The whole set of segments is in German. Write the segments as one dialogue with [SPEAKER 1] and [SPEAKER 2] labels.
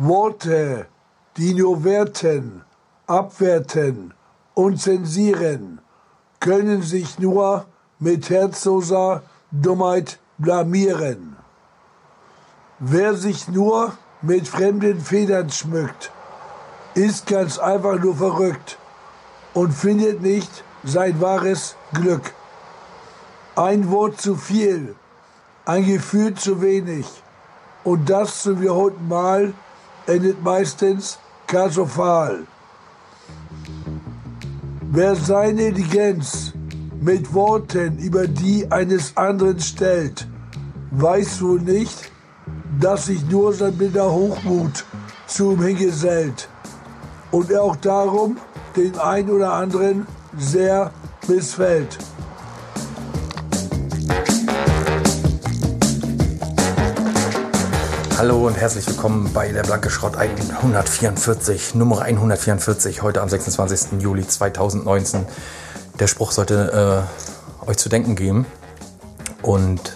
[SPEAKER 1] Worte, die nur werten, abwerten und zensieren, können sich nur mit herzloser Dummheit blamieren. Wer sich nur mit fremden Federn schmückt, ist ganz einfach nur verrückt und findet nicht sein wahres Glück. Ein Wort zu viel, ein Gefühl zu wenig und das zum wiederholten Mal endet meistens katastrophal. Wer seine Intelligenz mit Worten über die eines anderen stellt, weiß wohl nicht, dass sich nur sein blinder Hochmut zu ihm hingesellt und er auch darum den ein oder anderen sehr missfällt.
[SPEAKER 2] Hallo und herzlich willkommen bei der Blanke Schrott 144, Nummer 144, heute am 26. Juli 2019. Der Spruch sollte äh, euch zu denken geben. Und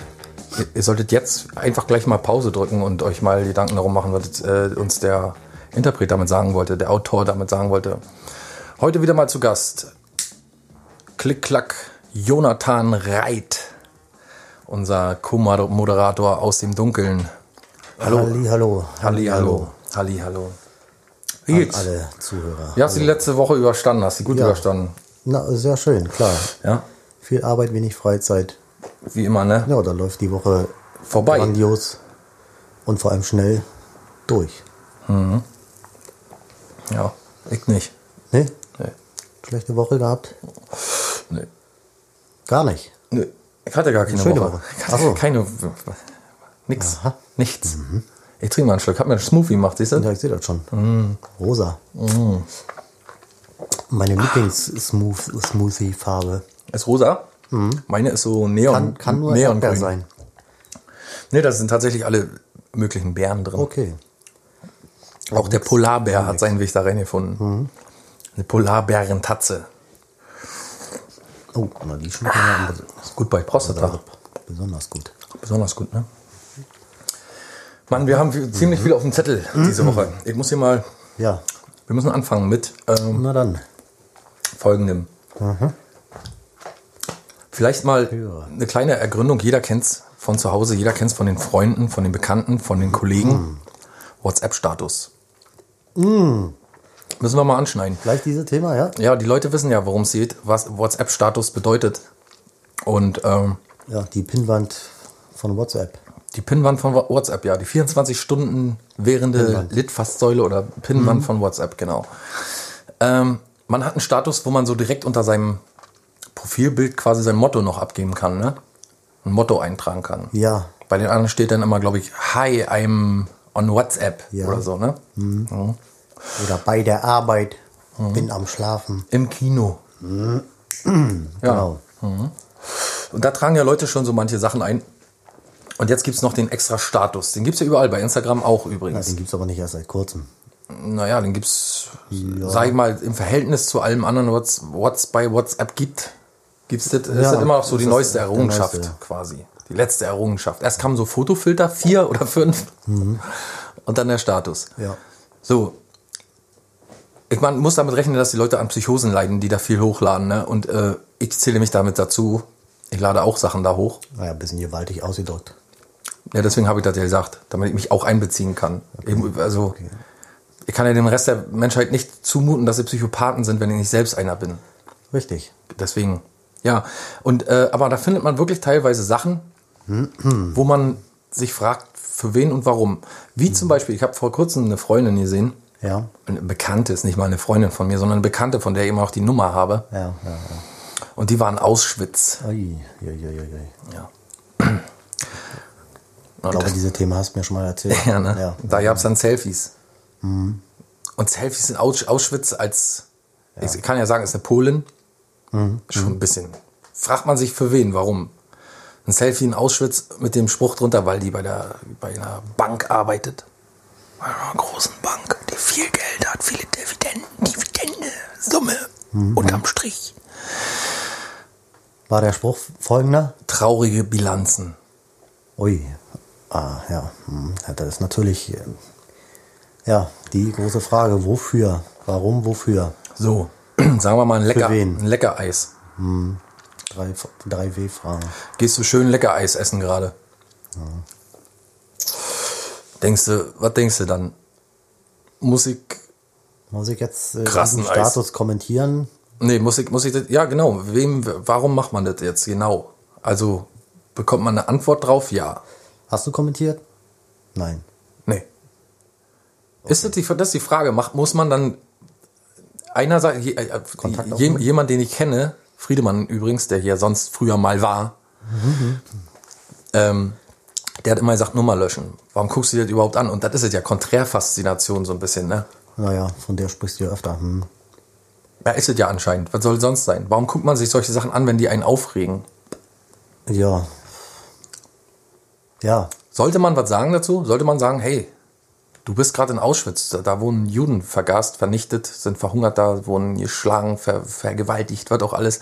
[SPEAKER 2] ihr, ihr, solltet jetzt einfach gleich mal Pause drücken und euch mal Gedanken darum machen, was äh, uns der Interpret damit sagen wollte, der Autor damit sagen wollte. Heute wieder mal zu Gast. Klick-Klack, Jonathan Reit, unser Co-Moderator aus dem Dunkeln.
[SPEAKER 3] Hallo. Halli, hallo.
[SPEAKER 2] Halli, hallo. Halli, hallo.
[SPEAKER 3] Wie geht's? An alle Zuhörer.
[SPEAKER 2] Wie hast du die letzte Woche überstanden? Hast du gut ja. überstanden?
[SPEAKER 3] Na, sehr schön, klar.
[SPEAKER 2] Ja.
[SPEAKER 3] Viel Arbeit, wenig Freizeit.
[SPEAKER 2] Wie immer, ne?
[SPEAKER 3] Ja, da läuft die Woche
[SPEAKER 2] vorbei.
[SPEAKER 3] Grandios und vor allem schnell durch.
[SPEAKER 2] Mhm. Ja, ich nicht.
[SPEAKER 3] Nee? Nee. Schlechte Woche gehabt?
[SPEAKER 2] Nee.
[SPEAKER 3] Gar nicht?
[SPEAKER 2] Nee. Ich hatte gar keine
[SPEAKER 3] Schöne
[SPEAKER 2] Woche.
[SPEAKER 3] Woche.
[SPEAKER 2] Ich hatte keine. Nix.
[SPEAKER 3] Aha.
[SPEAKER 2] Nichts. Ich trinke mal einen Schluck. Hab mir einen Smoothie gemacht, siehst du?
[SPEAKER 3] Ja, ich sehe das schon.
[SPEAKER 2] Mm.
[SPEAKER 3] Rosa.
[SPEAKER 2] Mm.
[SPEAKER 3] Meine Lieblings-Smoothie-Farbe.
[SPEAKER 2] Ist rosa? Meine ist so Neon.
[SPEAKER 3] Kann, kann nur
[SPEAKER 2] Neongrün.
[SPEAKER 3] Sein.
[SPEAKER 2] Nee, da sind tatsächlich alle möglichen Beeren drin.
[SPEAKER 3] Okay.
[SPEAKER 2] Auch der Polarbär hat seinen Weg da reingefunden.
[SPEAKER 3] Mhm.
[SPEAKER 2] Eine Polarbärentatze.
[SPEAKER 3] Oh, na, die schmecken ja
[SPEAKER 2] Ist gut bei Prostata.
[SPEAKER 3] besonders gut.
[SPEAKER 2] Besonders gut, ne? Mann, wir haben viel- ziemlich viel auf dem Zettel diese Woche. Ich muss hier mal,
[SPEAKER 3] Ja,
[SPEAKER 2] wir müssen anfangen mit ähm,
[SPEAKER 3] na dann.
[SPEAKER 2] folgendem. Vielleicht mal eine kleine Ergründung. Jeder kennt's von zu Hause, jeder kennt's von den Freunden, von den Bekannten, von den Kollegen. WhatsApp-Status. Müssen wir mal anschneiden.
[SPEAKER 3] Gleich dieses Thema, ja?
[SPEAKER 2] Ja, die Leute wissen ja, worum es geht, was WhatsApp-Status bedeutet. Und ähm,
[SPEAKER 3] Ja, die Pinnwand von WhatsApp.
[SPEAKER 2] Die Pinnwand von WhatsApp, ja, die 24 Stunden währende. Litfaßsäule oder Pinnwand von WhatsApp, genau. Ähm, man hat einen Status, wo man so direkt unter seinem Profilbild quasi sein Motto noch abgeben kann, ne? Ein Motto eintragen kann.
[SPEAKER 3] Ja,
[SPEAKER 2] Bei den anderen steht dann immer, glaube ich, Hi, I'm on WhatsApp
[SPEAKER 3] Ja.
[SPEAKER 2] oder so, ne?
[SPEAKER 3] oder bei der Arbeit. Bin am Schlafen.
[SPEAKER 2] Im Kino.
[SPEAKER 3] Genau.
[SPEAKER 2] Und da tragen ja Leute schon so manche Sachen ein. Und jetzt gibt's noch den extra Status. Den gibt's ja überall, bei Instagram auch
[SPEAKER 3] Ja,
[SPEAKER 2] übrigens.
[SPEAKER 3] den gibt's aber nicht erst seit kurzem.
[SPEAKER 2] Naja, den gibt's, sag ich mal, im Verhältnis zu allem anderen, was was bei WhatsApp gibt, gibt's das, ist
[SPEAKER 3] Ja,
[SPEAKER 2] das immer noch so die
[SPEAKER 3] ist
[SPEAKER 2] neueste Errungenschaft
[SPEAKER 3] neueste.
[SPEAKER 2] quasi. Die letzte Errungenschaft. Erst kamen so Fotofilter, vier oder fünf, und dann der Status.
[SPEAKER 3] Ja.
[SPEAKER 2] So. Ich man muss damit rechnen, dass die Leute an Psychosen leiden, die da viel hochladen. Ne? Und äh, ich zähle mich damit dazu. Ich lade auch Sachen da hoch.
[SPEAKER 3] Naja, ein bisschen gewaltig ausgedrückt.
[SPEAKER 2] Ja, deswegen habe ich das ja gesagt, damit ich mich auch einbeziehen kann. Eben, also, ich kann ja dem Rest der Menschheit nicht zumuten, dass sie Psychopathen sind, wenn ich nicht selbst einer bin.
[SPEAKER 3] Richtig.
[SPEAKER 2] Deswegen, ja. Und äh, aber da findet man wirklich teilweise Sachen, wo man sich fragt, für wen und warum. Wie zum Beispiel, ich habe vor kurzem eine Freundin gesehen,
[SPEAKER 3] Ja.
[SPEAKER 2] eine Bekannte, ist nicht mal eine Freundin von mir, sondern eine Bekannte, von der ich immer auch die Nummer habe.
[SPEAKER 3] Ja, ja, ja.
[SPEAKER 2] Und die war in Auschwitz.
[SPEAKER 3] Ui, ui, ui, ui.
[SPEAKER 2] Ja.
[SPEAKER 3] Ich glaube, dieses Thema hast du mir schon mal erzählt.
[SPEAKER 2] Ja, ne?
[SPEAKER 3] Ja.
[SPEAKER 2] Da gab es dann Selfies. Und Selfies in Aus Auschwitz als, ich kann ja sagen, ist eine Polin. Schon ein bisschen. Fragt man sich für wen, warum? Ein Selfie in Auschwitz mit dem Spruch drunter, weil die bei, der, bei einer Bank arbeitet. Bei einer großen Bank, die viel Geld hat, viele Dividenden, Dividende, Summe, unterm Strich.
[SPEAKER 3] War der Spruch folgender?
[SPEAKER 2] Traurige Bilanzen.
[SPEAKER 3] Ui. Ah, ja. Hm. ja. Das ist natürlich äh, Ja, die große Frage, wofür? Warum, wofür?
[SPEAKER 2] So, sagen wir mal ein lecker, ein lecker Eis.
[SPEAKER 3] Drei, drei W-Fragen.
[SPEAKER 2] Gehst du schön lecker Eis essen gerade? Denkst du, was denkst du dann? Musik?
[SPEAKER 3] Muss ich jetzt äh,
[SPEAKER 2] Krassen
[SPEAKER 3] Status kommentieren?
[SPEAKER 2] Nee, muss ich, muss ich das, ja genau. Wem, warum macht man das jetzt genau? Also, bekommt man eine Antwort drauf? Ja.
[SPEAKER 3] Hast du kommentiert? Nein.
[SPEAKER 2] Nee. Ist das die, das ist die Frage, macht, muss man dann einerseits, je, äh, je, jemand, den ich kenne, Friedemann übrigens, der hier sonst früher mal war, ähm, der hat immer gesagt, Nummer löschen. Warum guckst du dir das überhaupt an? Und das ist es ja, Konträrfaszination so ein bisschen, ne?
[SPEAKER 3] Naja, von der sprichst du ja öfter. Hm.
[SPEAKER 2] Ja, ist es ja anscheinend. Was soll sonst sein? Warum guckt man sich solche Sachen an, wenn die einen aufregen?
[SPEAKER 3] Ja. Ja,
[SPEAKER 2] Sollte man was sagen dazu? Sollte man sagen, hey, du bist gerade in Auschwitz, da, wurden Juden vergast, vernichtet, sind verhungert, da wurden geschlagen, ver, vergewaltigt, wird auch alles.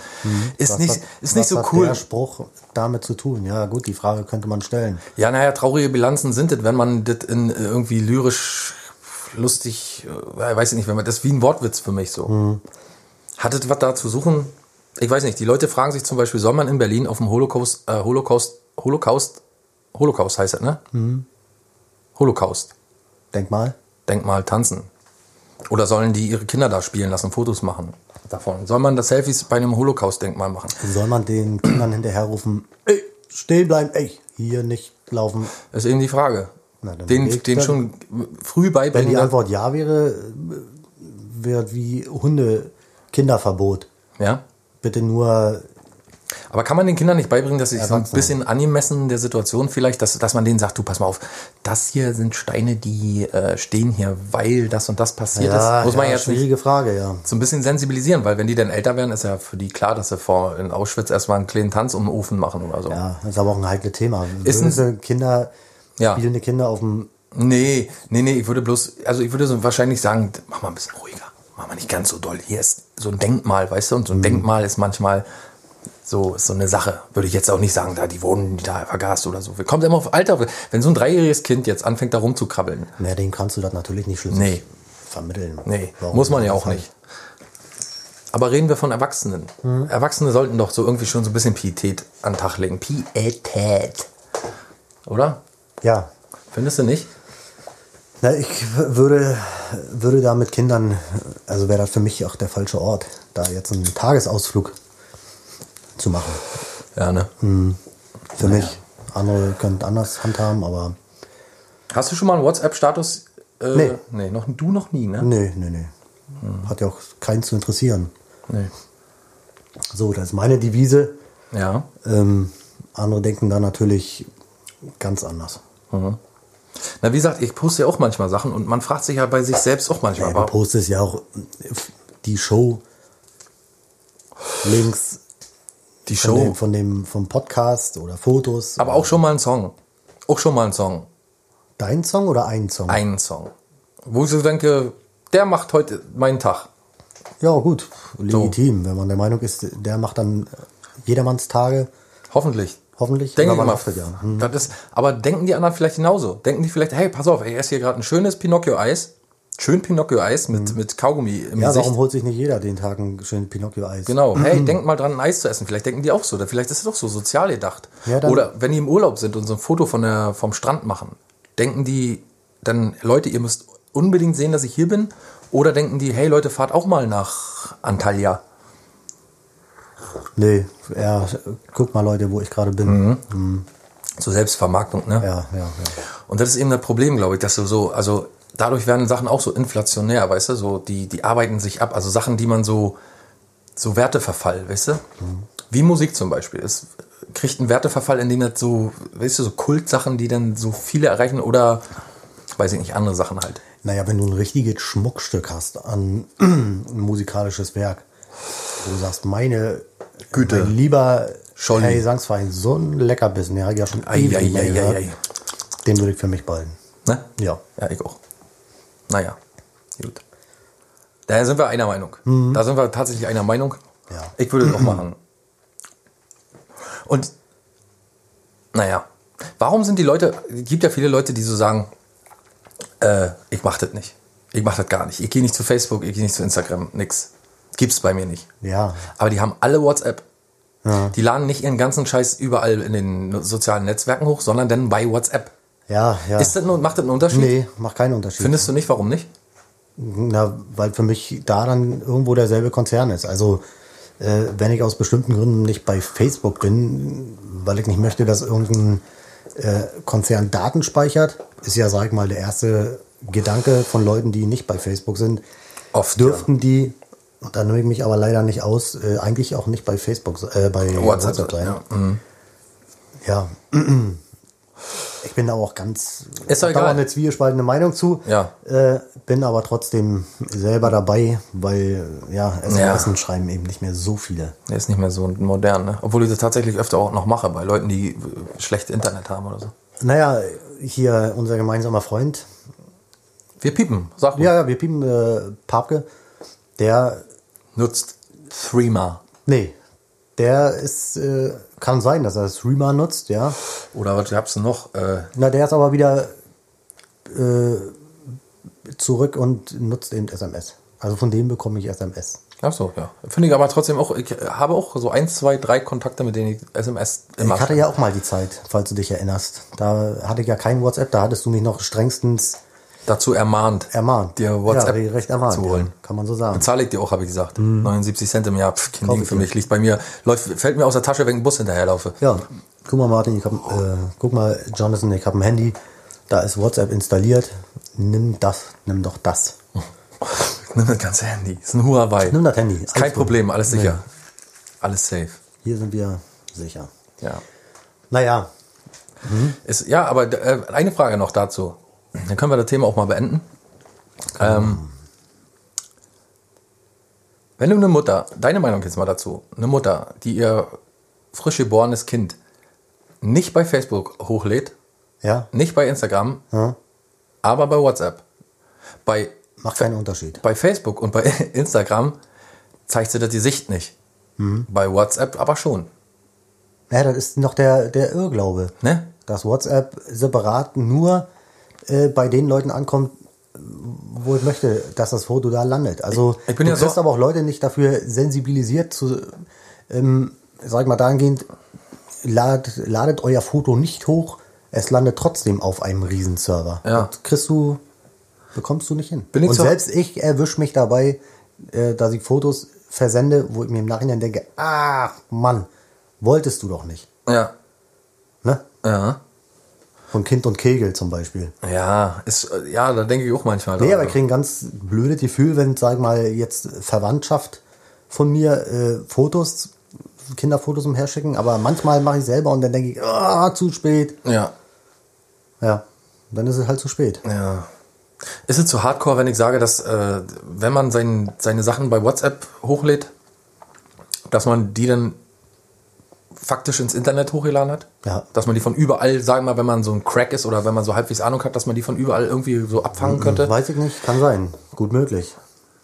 [SPEAKER 2] Ist
[SPEAKER 3] was
[SPEAKER 2] nicht,
[SPEAKER 3] hat-
[SPEAKER 2] ist nicht
[SPEAKER 3] was
[SPEAKER 2] so
[SPEAKER 3] hat
[SPEAKER 2] cool.
[SPEAKER 3] der Spruch damit zu tun? Ja, gut, die Frage könnte man stellen.
[SPEAKER 2] Ja, naja, traurige Bilanzen sind es, wenn man das in äh, irgendwie lyrisch lustig, äh, weiß ich nicht, wenn man das ist wie ein Wortwitz für mich so. Hat es was da zu suchen? Ich weiß nicht, die Leute fragen sich zum Beispiel, soll man in Berlin auf dem Holocaust, äh, Holocaust, Holocaust, Holocaust heißt es, ne? Holocaust.
[SPEAKER 3] Denkmal.
[SPEAKER 2] Denkmal tanzen? Oder sollen die ihre Kinder da spielen lassen, Fotos machen davon? Soll man das Selfies bei einem Holocaust-Denkmal machen?
[SPEAKER 3] Soll man den Kindern hinterherrufen, ey, stehen bleiben, ey, hier nicht laufen?
[SPEAKER 2] Das ist eben die Frage.
[SPEAKER 3] Na,
[SPEAKER 2] den, den
[SPEAKER 3] dann-
[SPEAKER 2] schon früh
[SPEAKER 3] Wenn
[SPEAKER 2] beibringen.
[SPEAKER 3] die
[SPEAKER 2] dass-
[SPEAKER 3] Antwort ja wäre, wird wie Hunde Kinderverbot.
[SPEAKER 2] ja?
[SPEAKER 3] Bitte nur,
[SPEAKER 2] Aber kann man den Kindern nicht beibringen, dass sie sich so ein bisschen angemessen der Situation vielleicht, dass, dass man denen sagt, du pass mal auf, das hier sind Steine, die äh, stehen hier, weil das und das passiert
[SPEAKER 3] ja,
[SPEAKER 2] ist. Muss man
[SPEAKER 3] ja,
[SPEAKER 2] jetzt nicht
[SPEAKER 3] schwierige Frage, ja.
[SPEAKER 2] so ein bisschen sensibilisieren, weil wenn die dann älter werden, ist ja für die klar, dass sie vor in Auschwitz erstmal einen kleinen Tanz um den Ofen machen oder so.
[SPEAKER 3] Ja, das ist aber auch ein heikles Thema.
[SPEAKER 2] Ist ein-
[SPEAKER 3] Kinder,
[SPEAKER 2] Ja.
[SPEAKER 3] spielende Kinder auf dem,
[SPEAKER 2] Nee, nee, nee, ich würde bloß, also ich würde so wahrscheinlich sagen, mach mal ein bisschen ruhiger, mach mal nicht ganz so doll. Hier ist so ein Denkmal, weißt du, und so ein
[SPEAKER 3] Mhm.
[SPEAKER 2] Denkmal ist manchmal so, ist so eine Sache. Würde ich jetzt auch nicht sagen, da die wurden da vergast oder so. Kommt immer auf Alter, wenn so ein dreijähriges Kind jetzt anfängt da rumzukrabbeln.
[SPEAKER 3] na, den kannst du das natürlich nicht schlüssig
[SPEAKER 2] Nee.
[SPEAKER 3] vermitteln.
[SPEAKER 2] Nee,
[SPEAKER 3] Warum
[SPEAKER 2] muss man ja auch nicht. Aber reden wir von Erwachsenen.
[SPEAKER 3] Mhm.
[SPEAKER 2] Erwachsene sollten doch so irgendwie schon so ein bisschen Pietät an den Tag legen. Pietät. Oder?
[SPEAKER 3] Ja,
[SPEAKER 2] Findest du nicht?
[SPEAKER 3] Na, ich würde, würde da mit Kindern, also wäre das für mich auch der falsche Ort, da jetzt einen Tagesausflug zu machen.
[SPEAKER 2] Ja, ne?
[SPEAKER 3] Für mich. Andere können anders handhaben, aber
[SPEAKER 2] Hast du schon mal einen WhatsApp-Status? Äh,
[SPEAKER 3] Nee.
[SPEAKER 2] nee. noch, du noch nie, ne?
[SPEAKER 3] nee, nee, nee. Hat ja auch keinen zu interessieren.
[SPEAKER 2] Nee.
[SPEAKER 3] So, das ist meine Devise.
[SPEAKER 2] Ja.
[SPEAKER 3] Ähm, andere denken da natürlich ganz anders.
[SPEAKER 2] Na, wie gesagt, ich poste ja auch manchmal Sachen und man fragt sich ja bei sich selbst auch manchmal,
[SPEAKER 3] Ja, du postest ja auch die Show links
[SPEAKER 2] die
[SPEAKER 3] von
[SPEAKER 2] Show.
[SPEAKER 3] dem, von dem vom Podcast oder Fotos.
[SPEAKER 2] aber auch schon mal einen Song. Auch schon mal einen Song.
[SPEAKER 3] Dein Song oder ein Song?
[SPEAKER 2] Einen Song. Wo ich so denke, der macht heute meinen Tag.
[SPEAKER 3] Ja, gut, legitim. Wenn man der Meinung ist, der macht dann jedermanns Tage,
[SPEAKER 2] Hoffentlich.
[SPEAKER 3] hoffentlich.
[SPEAKER 2] Denke
[SPEAKER 3] oder
[SPEAKER 2] ich
[SPEAKER 3] wann
[SPEAKER 2] mal.
[SPEAKER 3] macht er ja. Hm.
[SPEAKER 2] Das ist, aber denken die anderen vielleicht genauso? Denken die vielleicht, hey, pass auf, ey, er ist hier gerade ein schönes Pinocchio-Eis. Schön Pinocchio-Eis mit, mit Kaugummi im.
[SPEAKER 3] Ja,
[SPEAKER 2] Gesicht.
[SPEAKER 3] warum holt sich nicht jeder den Tag ein schönes Pinocchio-Eis?
[SPEAKER 2] Genau. Hey, denk mal dran, ein Eis zu essen. Vielleicht denken die auch so. Oder vielleicht ist es doch so sozial gedacht.
[SPEAKER 3] Ja,
[SPEAKER 2] Oder wenn die im Urlaub sind und so ein Foto von der, vom Strand machen, denken die dann, Leute, ihr müsst unbedingt sehen, dass ich hier bin? Oder denken die, hey Leute, fahrt auch mal nach Antalya?
[SPEAKER 3] Nee, ja, guck mal Leute, wo ich gerade bin.
[SPEAKER 2] Mhm. Zur Selbstvermarktung, ne?
[SPEAKER 3] Ja, ja, ja.
[SPEAKER 2] Und das ist eben das Problem, glaube ich, dass du so, also dadurch werden Sachen auch so inflationär, weißt du, so, die, die arbeiten sich ab. Also Sachen, die man so, so Werteverfall, weißt du? Wie Musik zum Beispiel. Es kriegt einen Werteverfall, in dem das so, weißt du, so Kultsachen, die dann so viele erreichen oder, weiß ich nicht, andere Sachen halt.
[SPEAKER 3] Naja, wenn du ein richtiges Schmuckstück hast an ein musikalisches Werk, wo du sagst, meine
[SPEAKER 2] Güte.
[SPEAKER 3] mein lieber
[SPEAKER 2] Scholli.
[SPEAKER 3] Herr Gesangsverein, so ein Leckerbissen, der hat ja schon
[SPEAKER 2] Ei,
[SPEAKER 3] ewig
[SPEAKER 2] ei, ei.
[SPEAKER 3] Den würde ich für mich behalten.
[SPEAKER 2] Ne?
[SPEAKER 3] Ja.
[SPEAKER 2] Ja, ich auch. Naja, gut. Daher sind wir einer Meinung. Da sind wir tatsächlich einer Meinung.
[SPEAKER 3] Ja.
[SPEAKER 2] Ich würde es auch machen. Und, naja, warum sind die Leute, es gibt ja viele Leute, die so sagen, Äh, ich mach das nicht. Ich mach das gar nicht. Ich gehe nicht zu Facebook, ich gehe nicht zu Instagram, nix. Gibt's bei mir nicht.
[SPEAKER 3] Ja.
[SPEAKER 2] Aber die haben alle WhatsApp. Die laden nicht ihren ganzen Scheiß überall in den sozialen Netzwerken hoch, sondern dann bei WhatsApp.
[SPEAKER 3] Ja, ja.
[SPEAKER 2] Ist das, macht das einen Unterschied?
[SPEAKER 3] nee, macht keinen Unterschied.
[SPEAKER 2] Findest du nicht? Warum nicht?
[SPEAKER 3] Na, weil für mich da dann irgendwo derselbe Konzern ist. Also äh, wenn ich aus bestimmten Gründen nicht bei Facebook bin, weil ich nicht möchte, dass irgendein äh, Konzern Daten speichert, ist ja, sag ich mal, der erste Gedanke von Leuten, die nicht bei Facebook sind,
[SPEAKER 2] Oft.
[SPEAKER 3] dürften die, und da nehme ich mich aber leider nicht aus, äh, eigentlich auch nicht bei Facebook, äh, bei
[SPEAKER 2] ja.
[SPEAKER 3] WhatsApp,
[SPEAKER 2] WhatsApp,
[SPEAKER 3] sein.
[SPEAKER 2] ja. Mhm.
[SPEAKER 3] Ja. Ich bin da auch ganz
[SPEAKER 2] Ist doch
[SPEAKER 3] hab da
[SPEAKER 2] egal.
[SPEAKER 3] eine zwiespaltene Meinung zu.
[SPEAKER 2] Ja.
[SPEAKER 3] Äh, bin aber trotzdem selber dabei, weil ja, SMS
[SPEAKER 2] Ja.
[SPEAKER 3] schreiben eben nicht mehr so viele.
[SPEAKER 2] Der ist nicht mehr so modern, ne? Obwohl ich das tatsächlich öfter auch noch mache, bei Leuten, die schlecht Internet haben oder so.
[SPEAKER 3] Naja, hier unser gemeinsamer Freund,
[SPEAKER 2] Wir piepen, sag ruhig.
[SPEAKER 3] ja, ja, wir piepen äh, Papke, der,
[SPEAKER 2] Nutzt Threema.
[SPEAKER 3] nee, der ist, äh, kann sein, dass er Streamer nutzt, ja.
[SPEAKER 2] Oder was gab's denn noch? Äh,
[SPEAKER 3] Na, der ist aber wieder äh, zurück und nutzt eben SMS. Also von dem bekomme ich SMS.
[SPEAKER 2] ach so, ja. Finde ich aber trotzdem auch, ich habe auch so ein, zwei, drei Kontakte, mit denen ich SMS immer
[SPEAKER 3] Ich hatte ja auch mal die Zeit, falls du dich erinnerst. Da hatte ich ja kein WhatsApp, da hattest du mich noch strengstens
[SPEAKER 2] dazu ermahnt,
[SPEAKER 3] ermahnt.
[SPEAKER 2] dir WhatsApp
[SPEAKER 3] ja, recht ermahnt,
[SPEAKER 2] zu holen.
[SPEAKER 3] Ja, kann man so sagen.
[SPEAKER 2] Bezahle ich dir auch, habe ich gesagt. 79 Cent im Jahr, pff, kein Ding für mich. Liegt bei mir, läuft, fällt mir aus der Tasche, wenn ich ein Bus hinterherlaufe.
[SPEAKER 3] Ja, guck mal Martin, ich hab, äh, guck mal Jonathan, ich habe ein Handy, da ist WhatsApp installiert. Nimm das, nimm doch das.
[SPEAKER 2] Nimm das ganze Handy. Ist ein Huawei.
[SPEAKER 3] Nimm das Handy.
[SPEAKER 2] Ist kein
[SPEAKER 3] Alles gut.
[SPEAKER 2] Problem, alles sicher.
[SPEAKER 3] Nee.
[SPEAKER 2] Alles safe.
[SPEAKER 3] Hier sind wir sicher.
[SPEAKER 2] Ja.
[SPEAKER 3] Naja,
[SPEAKER 2] Ist, ja, aber äh, eine Frage noch dazu. Dann können wir das Thema auch mal beenden. Ähm, wenn du eine Mutter, deine Meinung jetzt mal dazu, eine Mutter, die ihr frisch geborenes Kind nicht bei Facebook hochlädt,
[SPEAKER 3] ja,
[SPEAKER 2] nicht bei Instagram,
[SPEAKER 3] Ja.
[SPEAKER 2] aber bei WhatsApp, bei,
[SPEAKER 3] macht keinen Unterschied.
[SPEAKER 2] bei Facebook und bei Instagram zeigt sie das Gesicht nicht. Bei WhatsApp aber schon.
[SPEAKER 3] Ja, das ist noch der, der Irrglaube.
[SPEAKER 2] Ne?
[SPEAKER 3] dass WhatsApp separat nur äh, bei den Leuten ankommt, wo ich möchte, dass das Foto da landet. Also
[SPEAKER 2] Ich- ich bin
[SPEAKER 3] du
[SPEAKER 2] ja so-
[SPEAKER 3] aber auch Leute nicht dafür sensibilisiert zu, ähm, sag ich mal dahingehend, ladet, ladet euer Foto nicht hoch, es landet trotzdem auf einem Riesenserver.
[SPEAKER 2] Ja.
[SPEAKER 3] Das kriegst du, bekommst du nicht hin.
[SPEAKER 2] Bin ich
[SPEAKER 3] Und selbst ich erwische mich dabei, äh, dass ich Fotos versende, wo ich mir im Nachhinein denke, ach Mann, wolltest du doch nicht.
[SPEAKER 2] Ja.
[SPEAKER 3] Ne?
[SPEAKER 2] Ja.
[SPEAKER 3] Von Kind und Kegel zum Beispiel.
[SPEAKER 2] Ja, ist, ja, da denke ich auch manchmal.
[SPEAKER 3] Nee, aber ich kriege ein ganz blödes Gefühl, wenn, sag mal, jetzt Verwandtschaft von mir äh, Fotos, Kinderfotos umherschicken, aber manchmal mache ich selber und dann denke ich, ah, zu spät.
[SPEAKER 2] Ja.
[SPEAKER 3] Ja, dann ist es halt zu spät.
[SPEAKER 2] Ja. Ist es zu hardcore, wenn ich sage, dass äh, wenn man sein, seine Sachen bei WhatsApp hochlädt, dass man die dann faktisch ins Internet hochgeladen hat?
[SPEAKER 3] Ja.
[SPEAKER 2] Dass man die von überall, sagen wir mal, wenn man so ein Crack ist oder wenn man so halbwegs Ahnung hat, dass man die von überall irgendwie so abfangen könnte.
[SPEAKER 3] Weiß ich nicht, kann sein. Gut möglich.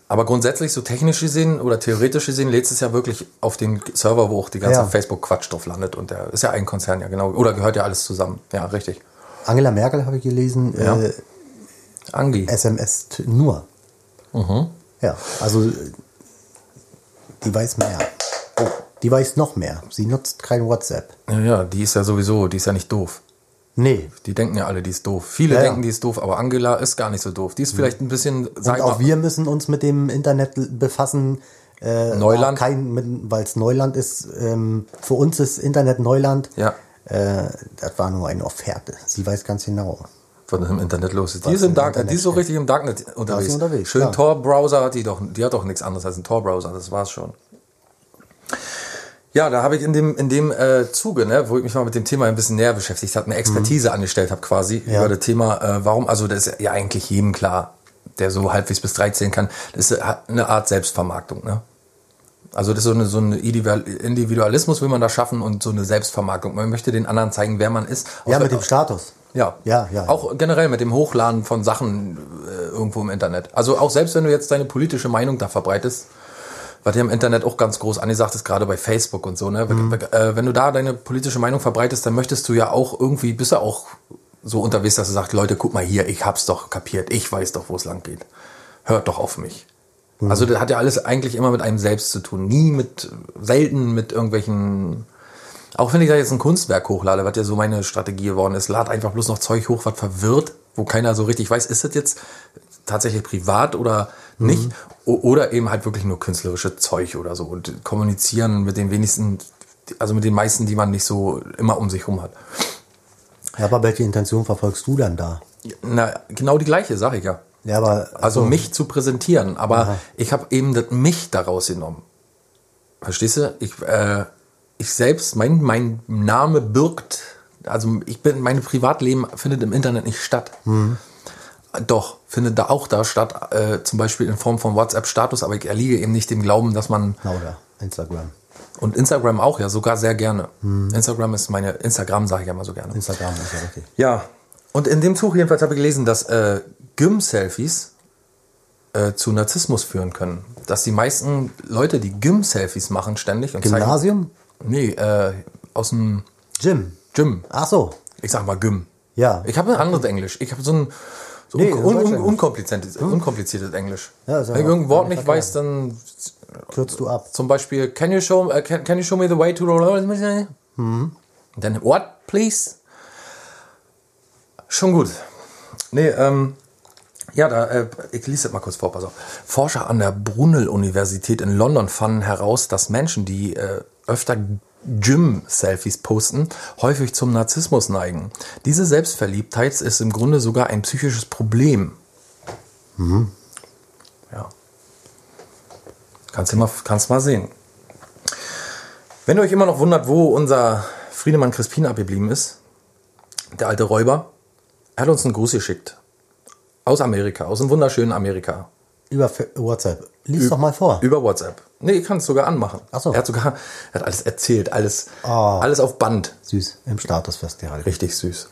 [SPEAKER 2] Aber grundsätzlich, so technisch gesehen oder theoretisch gesehen, lädt es ja wirklich auf den Server, wo auch die ganze
[SPEAKER 3] Ja.
[SPEAKER 2] Facebook-Quatsch drauf landet. Und der ist ja ein Konzern, ja genau. Oder gehört ja alles zusammen. Ja, richtig.
[SPEAKER 3] Angela Merkel habe ich gelesen,
[SPEAKER 2] Ja.
[SPEAKER 3] äh,
[SPEAKER 2] Angi.
[SPEAKER 3] SMS nur.
[SPEAKER 2] Mhm.
[SPEAKER 3] Ja, also äh, die weiß mehr. Oh, die weiß noch mehr. Sie nutzt kein WhatsApp.
[SPEAKER 2] Ja, ja, die ist ja sowieso, die ist ja nicht doof.
[SPEAKER 3] Nee.
[SPEAKER 2] Die denken ja alle, die ist doof. Viele
[SPEAKER 3] Ja,
[SPEAKER 2] denken, die ist doof, aber Angela ist gar nicht so doof. Die ist vielleicht ein bisschen,
[SPEAKER 3] Und auch
[SPEAKER 2] mal,
[SPEAKER 3] wir müssen uns mit dem Internet befassen. Äh,
[SPEAKER 2] Neuland.
[SPEAKER 3] Weil es Neuland ist. Ähm, für uns ist Internet Neuland.
[SPEAKER 2] Ja.
[SPEAKER 3] Äh, das war nur eine Offerte. Sie weiß ganz genau.
[SPEAKER 2] was im Internet los ist. Die ist, im Darknet,
[SPEAKER 3] Internet
[SPEAKER 2] die ist so richtig im Darknet unterwegs.
[SPEAKER 3] unterwegs,
[SPEAKER 2] Schön. Tor-Browser hat die doch, die hat doch nichts anderes als einen Tor-Browser, das war's schon. Ja, da habe ich in dem, in dem äh, Zuge, ne, wo ich mich mal mit dem Thema ein bisschen näher beschäftigt habe, eine Expertise angestellt habe quasi
[SPEAKER 3] Mhm. Ja.
[SPEAKER 2] über das Thema, äh, warum, also das ist ja eigentlich jedem klar, der so halbwegs bis 13 kann, das ist eine Art Selbstvermarktung, ne? Also das ist so eine, so Individual- Individualismus will man da schaffen und so eine Selbstvermarktung. Man möchte den anderen zeigen, wer man ist.
[SPEAKER 3] Ja, mit dem Status.
[SPEAKER 2] ja.
[SPEAKER 3] Ja, ja.
[SPEAKER 2] Auch generell mit dem Hochladen von Sachen äh, irgendwo im Internet. Also auch selbst wenn du jetzt deine politische Meinung da verbreitest, was ja im Internet auch ganz groß angesagt ist, gerade bei Facebook und so, ne? Wenn,
[SPEAKER 3] Mhm.
[SPEAKER 2] äh, wenn du da deine politische Meinung verbreitest, dann möchtest du ja auch irgendwie, bist du auch so unterwegs, dass er sagt, Leute, guck mal hier, ich hab's doch kapiert, ich weiß doch, wo es lang geht. Hört doch auf mich. Also das hat ja alles eigentlich immer mit einem selbst zu tun. Nie mit, selten mit irgendwelchen, auch wenn ich da jetzt ein Kunstwerk hochlade, was ja so meine Strategie geworden ist, lad einfach bloß noch Zeug hoch, was verwirrt, wo keiner so richtig weiß, ist das jetzt tatsächlich privat oder nicht? O- Oder eben halt wirklich nur künstlerische Zeug oder so und kommunizieren mit den wenigsten, also mit den meisten, die man nicht so immer um sich rum hat.
[SPEAKER 3] Ja, aber welche Intention verfolgst du dann da?
[SPEAKER 2] Na, genau die gleiche, sag ich ja.
[SPEAKER 3] Ja, aber
[SPEAKER 2] Also
[SPEAKER 3] so,
[SPEAKER 2] mich zu präsentieren, aber
[SPEAKER 3] Aha.
[SPEAKER 2] ich habe eben das mich daraus genommen. Verstehst du? Ich, äh, ich selbst, mein, mein Name birgt, also ich bin, mein Privatleben findet im Internet nicht statt.
[SPEAKER 3] Mhm.
[SPEAKER 2] Doch, findet da auch da statt, äh, zum Beispiel in Form von WhatsApp-Status, aber ich erliege eben nicht dem Glauben, dass man,
[SPEAKER 3] Na, oder Instagram.
[SPEAKER 2] und Instagram auch, ja, sogar sehr gerne.
[SPEAKER 3] Mhm.
[SPEAKER 2] Instagram ist meine, Instagram sage ich ja mal so gerne.
[SPEAKER 3] Instagram ist ja richtig.
[SPEAKER 2] Ja, und in dem Zug jedenfalls habe ich gelesen, dass äh, Gym-Selfies äh, zu Narzissmus führen können. Dass die meisten Leute, die Gym-Selfies machen ständig und
[SPEAKER 3] Gymnasium?
[SPEAKER 2] zeigen... Nee, äh, aus dem
[SPEAKER 3] Gym.
[SPEAKER 2] Gym.
[SPEAKER 3] Ach so.
[SPEAKER 2] Ich sag mal Gym.
[SPEAKER 3] Ja.
[SPEAKER 2] Ich habe ein anderes Englisch. Ich habe so ein
[SPEAKER 3] Nee,
[SPEAKER 2] un un
[SPEAKER 3] weiß ich
[SPEAKER 2] un
[SPEAKER 3] nicht.
[SPEAKER 2] unkompliziertes, unkompliziertes Englisch.
[SPEAKER 3] Ja,
[SPEAKER 2] Wenn ich irgendein Wort
[SPEAKER 3] nicht
[SPEAKER 2] weiß, dann
[SPEAKER 3] Kürzt du ab.
[SPEAKER 2] zum Beispiel, can you show, uh, can, can you show me the way to the... Mhm. Dann, what, please? Schon gut. Nee, ähm, ja, da, äh, ich lese das mal kurz vor, pass auf. Forscher an der Brunel-Universität in London fanden heraus, dass Menschen, die äh, öfter Gym-Selfies posten, häufig zum Narzissmus neigen. Diese Selbstverliebtheit ist im Grunde sogar ein psychisches Problem. Ja. Kannst du mal, kannst mal sehen. Wenn ihr euch immer noch wundert, wo unser Friedemann Crispin abgeblieben ist, der alte Räuber, er hat uns einen Gruß geschickt. Aus Amerika, aus dem wunderschönen Amerika.
[SPEAKER 3] Über WhatsApp. Lies doch mal vor.
[SPEAKER 2] Über WhatsApp. Nee, ich kann es sogar anmachen.
[SPEAKER 3] Ach so.
[SPEAKER 2] Er hat sogar, er hat alles erzählt, alles,
[SPEAKER 3] Ah.
[SPEAKER 2] alles auf Band.
[SPEAKER 3] Süß. Im Status festgehalten.
[SPEAKER 2] Richtig süß.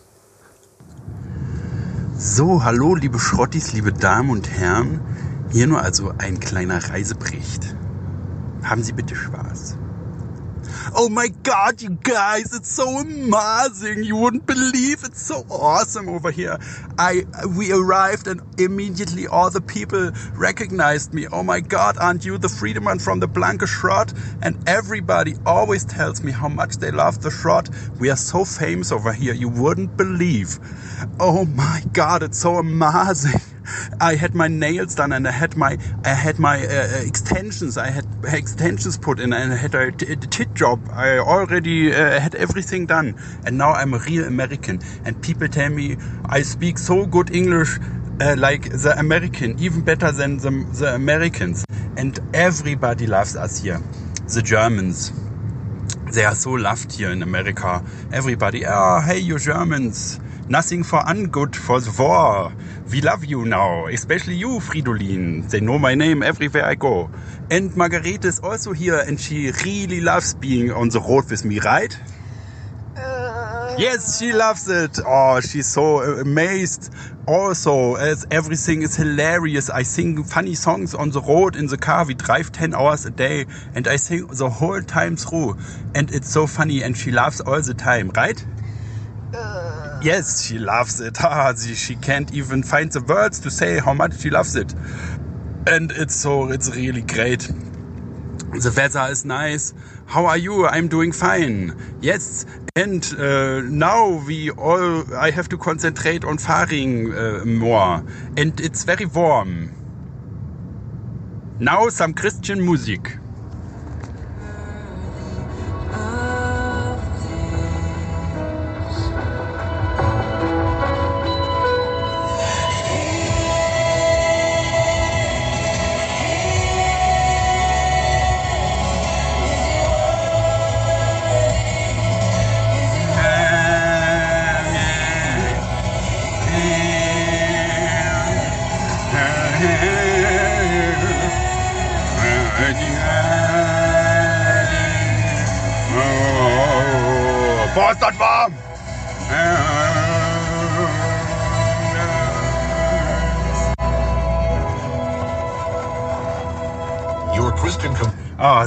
[SPEAKER 4] So, hallo liebe Schrottis, liebe Damen und Herren. Hier nur also ein kleiner Reisebericht. Haben Sie bitte Spaß. Oh my god, you guys, it's so amazing. You wouldn't believe it's so awesome over here. I we arrived and immediately all the people recognized me. Oh my god, aren't you the Friedemann from the Blanke Schrott? And everybody always tells me how much they love the Schrott. We are so famous over here, you wouldn't believe. Oh my god, it's so amazing. I had my nails done and I had my I had my uh, uh, extensions. I had extensions put in and I had a, tit job. I already uh, had everything done, and now I'm a real American. And people tell me I speak so good English. Uh, like the American, even better than the, the Americans. And everybody loves us here. The Germans, they are so loved here in America. Everybody, oh, hey, you Germans. Nothing for ungood for the war. We love you now, especially you, Fridolin. They know my name everywhere I go. And Margarete is also here and she really loves being on the road with me, right? Uh, yes, she loves it. Oh, she's so amazed. Also, as everything is hilarious. I sing funny songs on the road in the car. We drive 10 hours a day and I sing the whole time through. And it's so funny and she laughs all the time, right? Uh, Yes, she loves it. Ah, she, she can't even find the words to say how much she loves it. And it's so, it's really great. The weather is nice. How are you? I'm doing fine. Yes. And uh, now we all, I have to concentrate on faring uh, more. And it's very warm. Now some Christian music.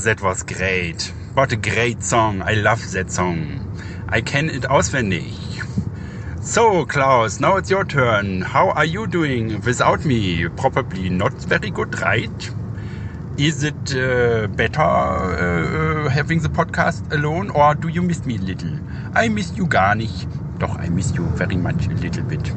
[SPEAKER 4] That was great. What a great song. I love that song. I can it auswendig. So, Klaus, now it's your turn. How are you doing without me? Probably not very good, right? Is it uh, better uh, having the podcast alone or do you miss me a little? I miss you gar nicht. Doch, I miss you very much a little bit.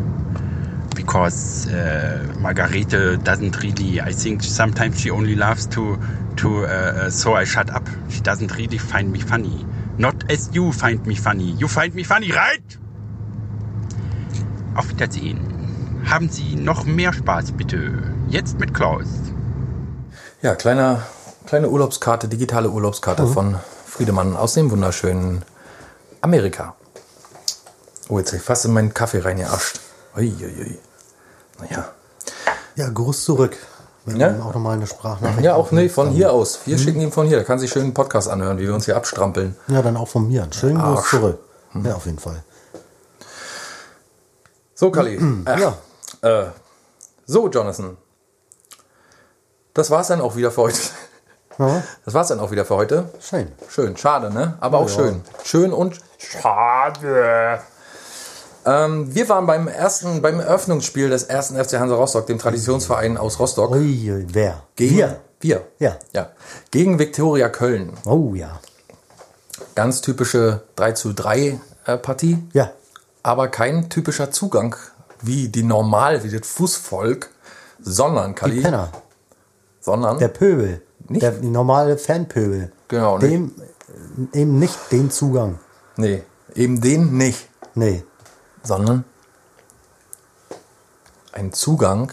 [SPEAKER 4] Because uh, Margarete doesn't really, I think sometimes she only loves to, to uh, so I shut up. She doesn't really find me funny. Not as you find me funny. You find me funny, right? Auf Wiedersehen. Haben Sie noch mehr Spaß, bitte. Jetzt mit Klaus.
[SPEAKER 2] Ja, kleine, kleine Urlaubskarte, digitale Urlaubskarte von Friedemann aus dem wunderschönen Amerika. Oh, jetzt hab ich fast in meinen Kaffee reingeascht. Uiuiui. Naja.
[SPEAKER 3] Ja, Gruß zurück.
[SPEAKER 2] Ja?
[SPEAKER 3] auch nochmal eine Sprachnachricht.
[SPEAKER 2] Ja, auch nee, von hier aus. Wir schicken ihn von hier. Da kann sich schön einen Podcast anhören, wie wir uns hier abstrampeln.
[SPEAKER 3] Ja, dann auch von mir. Einen schönen Gruß zurück. Ja, auf jeden Fall.
[SPEAKER 2] So, Kali. Ach,
[SPEAKER 3] Ja.
[SPEAKER 2] Äh, so, Jonathan. Das war's dann auch wieder für heute.
[SPEAKER 3] Ja,
[SPEAKER 2] Das war's dann auch wieder für heute.
[SPEAKER 3] schön.
[SPEAKER 2] Schön, schade, ne? Aber auch
[SPEAKER 3] Ja.
[SPEAKER 2] schön. Schön und schade. Ähm, wir waren beim ersten, beim Eröffnungsspiel des ersten FC Hansa Rostock, dem Traditionsverein aus Rostock.
[SPEAKER 3] Ui, wer?
[SPEAKER 2] Gegen,
[SPEAKER 3] Wir.
[SPEAKER 2] Wir.
[SPEAKER 3] Ja.
[SPEAKER 2] ja. Gegen Viktoria Köln.
[SPEAKER 3] Oh ja.
[SPEAKER 2] Ganz typische 3 zu 3 äh, Partie.
[SPEAKER 3] Ja.
[SPEAKER 2] Aber kein typischer Zugang wie die normal, wie das Fußvolk, sondern
[SPEAKER 3] Die
[SPEAKER 2] Kali,
[SPEAKER 3] Penner.
[SPEAKER 2] sondern
[SPEAKER 3] Der Pöbel.
[SPEAKER 2] Nicht?
[SPEAKER 3] Der die normale Fanpöbel.
[SPEAKER 2] Genau, nicht.
[SPEAKER 3] Dem äh, eben nicht den Zugang.
[SPEAKER 2] nee, eben den nicht.
[SPEAKER 3] Nee.
[SPEAKER 2] Sondern ein Zugang.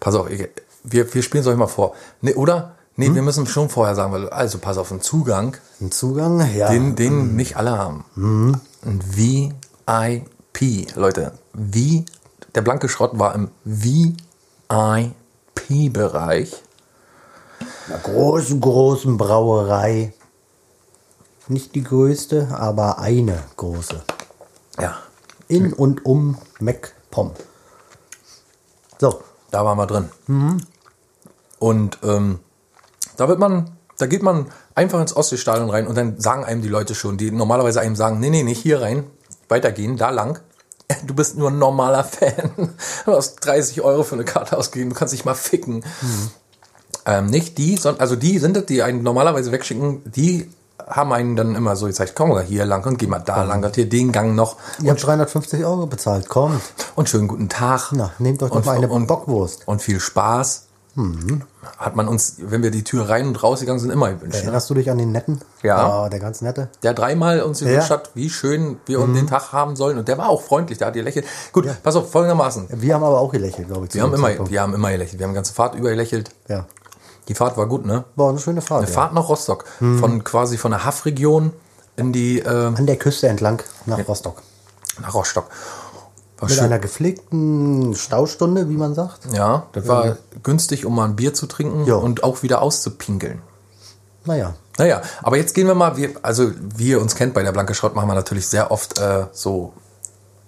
[SPEAKER 2] Pass auf, wir, wir spielen es euch mal vor. Nee, oder? Nee, wir müssen schon vorher sagen, weil, also pass auf, ein Zugang,
[SPEAKER 3] Ein Zugang, ja.
[SPEAKER 2] den, den nicht alle haben. Ein VIP, Leute. Wie, der blanke Schrott war im VIP-Bereich.
[SPEAKER 3] einer großen, großen Brauerei. Nicht die größte, aber eine große.
[SPEAKER 2] Ja,
[SPEAKER 3] In und um MacPom. So.
[SPEAKER 2] Da waren wir drin. Und ähm, da wird man, da geht man einfach ins Ostseestadion rein und dann sagen einem die Leute schon, die normalerweise einem sagen, nee, nee, nicht hier rein, weitergehen, da lang. Du bist nur ein normaler Fan. Du hast 30 Euro für eine Karte ausgegeben, du kannst dich mal ficken. Ähm, nicht die, sondern, also die sind es, die einen normalerweise wegschicken, die haben einen dann immer so gezeigt, komm mal hier lang und geh mal da lang und hier den Gang noch
[SPEAKER 3] Ihr habt 350 Euro bezahlt. Kommt.
[SPEAKER 2] und schönen guten Tag.
[SPEAKER 3] Na, nehmt euch doch
[SPEAKER 2] und,
[SPEAKER 3] mal eine
[SPEAKER 2] und,
[SPEAKER 3] Bockwurst.
[SPEAKER 2] Und viel Spaß. Hat man uns, wenn wir die Tür rein und rausgegangen sind, immer gewünscht. Ne?
[SPEAKER 3] Erinnerst du dich an den netten?
[SPEAKER 2] Ja.
[SPEAKER 3] Oh, der ganz nette.
[SPEAKER 2] Der dreimal uns gewünscht
[SPEAKER 3] Ja.
[SPEAKER 2] hat, wie schön wir uns den Tag haben sollen. Und der war auch freundlich, der hat gelächelt. Gut, pass auf, folgendermaßen.
[SPEAKER 3] Wir haben aber auch gelächelt, glaube ich.
[SPEAKER 2] Wir haben, immer,
[SPEAKER 3] Zeitpunkt.
[SPEAKER 2] wir haben immer gelächelt. Wir haben die ganze Fahrt über gelächelt.
[SPEAKER 3] Ja.
[SPEAKER 2] Die Fahrt war gut, ne?
[SPEAKER 3] War eine schöne Fahrt.
[SPEAKER 2] Eine
[SPEAKER 3] ja.
[SPEAKER 2] Fahrt nach Rostock. Von quasi von der Haffregion in die, äh,
[SPEAKER 3] An der Küste entlang nach Rostock.
[SPEAKER 2] nach Rostock. War
[SPEAKER 3] Mit
[SPEAKER 2] schön.
[SPEAKER 3] einer gepflegten Staustunde, wie man sagt.
[SPEAKER 2] Ja, das war günstig, um mal ein Bier zu trinken
[SPEAKER 3] Ja.
[SPEAKER 2] und auch wieder auszupinkeln.
[SPEAKER 3] Naja.
[SPEAKER 2] Naja, aber jetzt gehen wir mal, wir, also wie ihr uns kennt, bei der Blanke Schrott machen wir natürlich sehr oft äh, so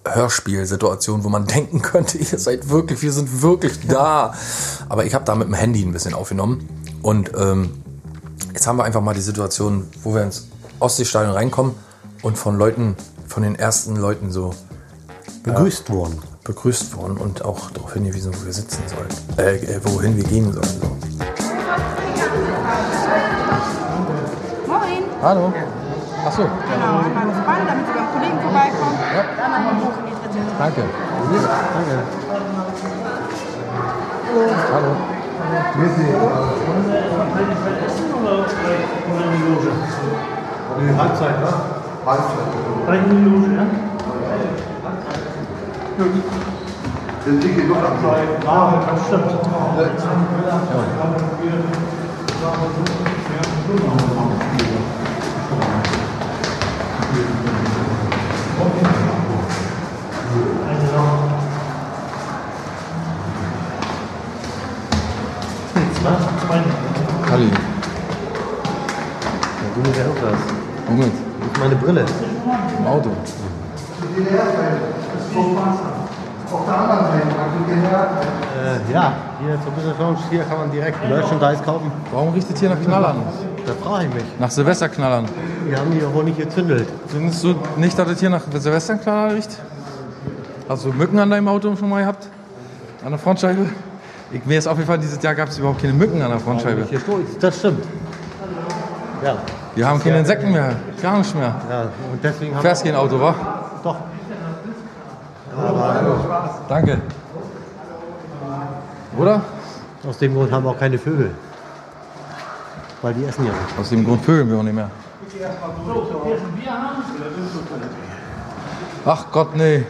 [SPEAKER 2] Hörspielsituationen, wo man denken könnte, ihr seid wirklich, wir sind wirklich da. Aber ich habe da mit dem Handy ein bisschen aufgenommen. Und ähm, jetzt haben wir einfach mal die Situation, wo wir ins Ostseestadion reinkommen und von Leuten, von den ersten Leuten so
[SPEAKER 3] Begrüßt worden.
[SPEAKER 2] begrüßt worden und auch darauf hingewiesen, wo wir sitzen sollen. Äh, äh, wohin wir gehen sollen. So.
[SPEAKER 5] Moin.
[SPEAKER 2] Hallo. Achso,
[SPEAKER 5] Genau, einmal das Band, damit Sie beim Kollegen vorbeikommen. Ja. Dann einmal hoch in die dritte.
[SPEAKER 2] danke. Hallo.
[SPEAKER 6] Nee, Halbzeit, ne? Halbzeit. Die Loge, ja? Sind die genug am Ja, das stimmt.
[SPEAKER 2] Kalli.
[SPEAKER 3] Ja auch das.
[SPEAKER 2] Moment.
[SPEAKER 3] Das ist meine Brille.
[SPEAKER 2] Im Auto.
[SPEAKER 3] Äh, ja, hier zur Business Lounge, hier kann man direkt Merchandise kaufen.
[SPEAKER 2] Warum riecht es hier nach Knallern?
[SPEAKER 3] Da frage ich mich.
[SPEAKER 2] Nach Silvesterknallern.
[SPEAKER 3] Wir haben die ja wohl nicht gezündelt.
[SPEAKER 2] Findest du nicht, dass es hier nach Silvesterknallern riecht? Hast du Mücken an deinem Auto schon mal gehabt? An der Frontscheibe? Ich, mir ist aufgefallen, dieses Jahr gab es überhaupt keine Mücken an der Frontscheibe.
[SPEAKER 3] Das stimmt. Ja,
[SPEAKER 2] Wir haben keine Insekten mehr. Gar nicht mehr.
[SPEAKER 3] ja. Und deswegen haben
[SPEAKER 2] Fährst kein Auto, wa?
[SPEAKER 3] Doch.
[SPEAKER 2] Danke. Oder?
[SPEAKER 3] Aus dem Grund haben wir auch keine Vögel. Weil die essen ja nicht.
[SPEAKER 2] Aus dem Grund vögeln wir auch nicht mehr. Ach Gott, nee.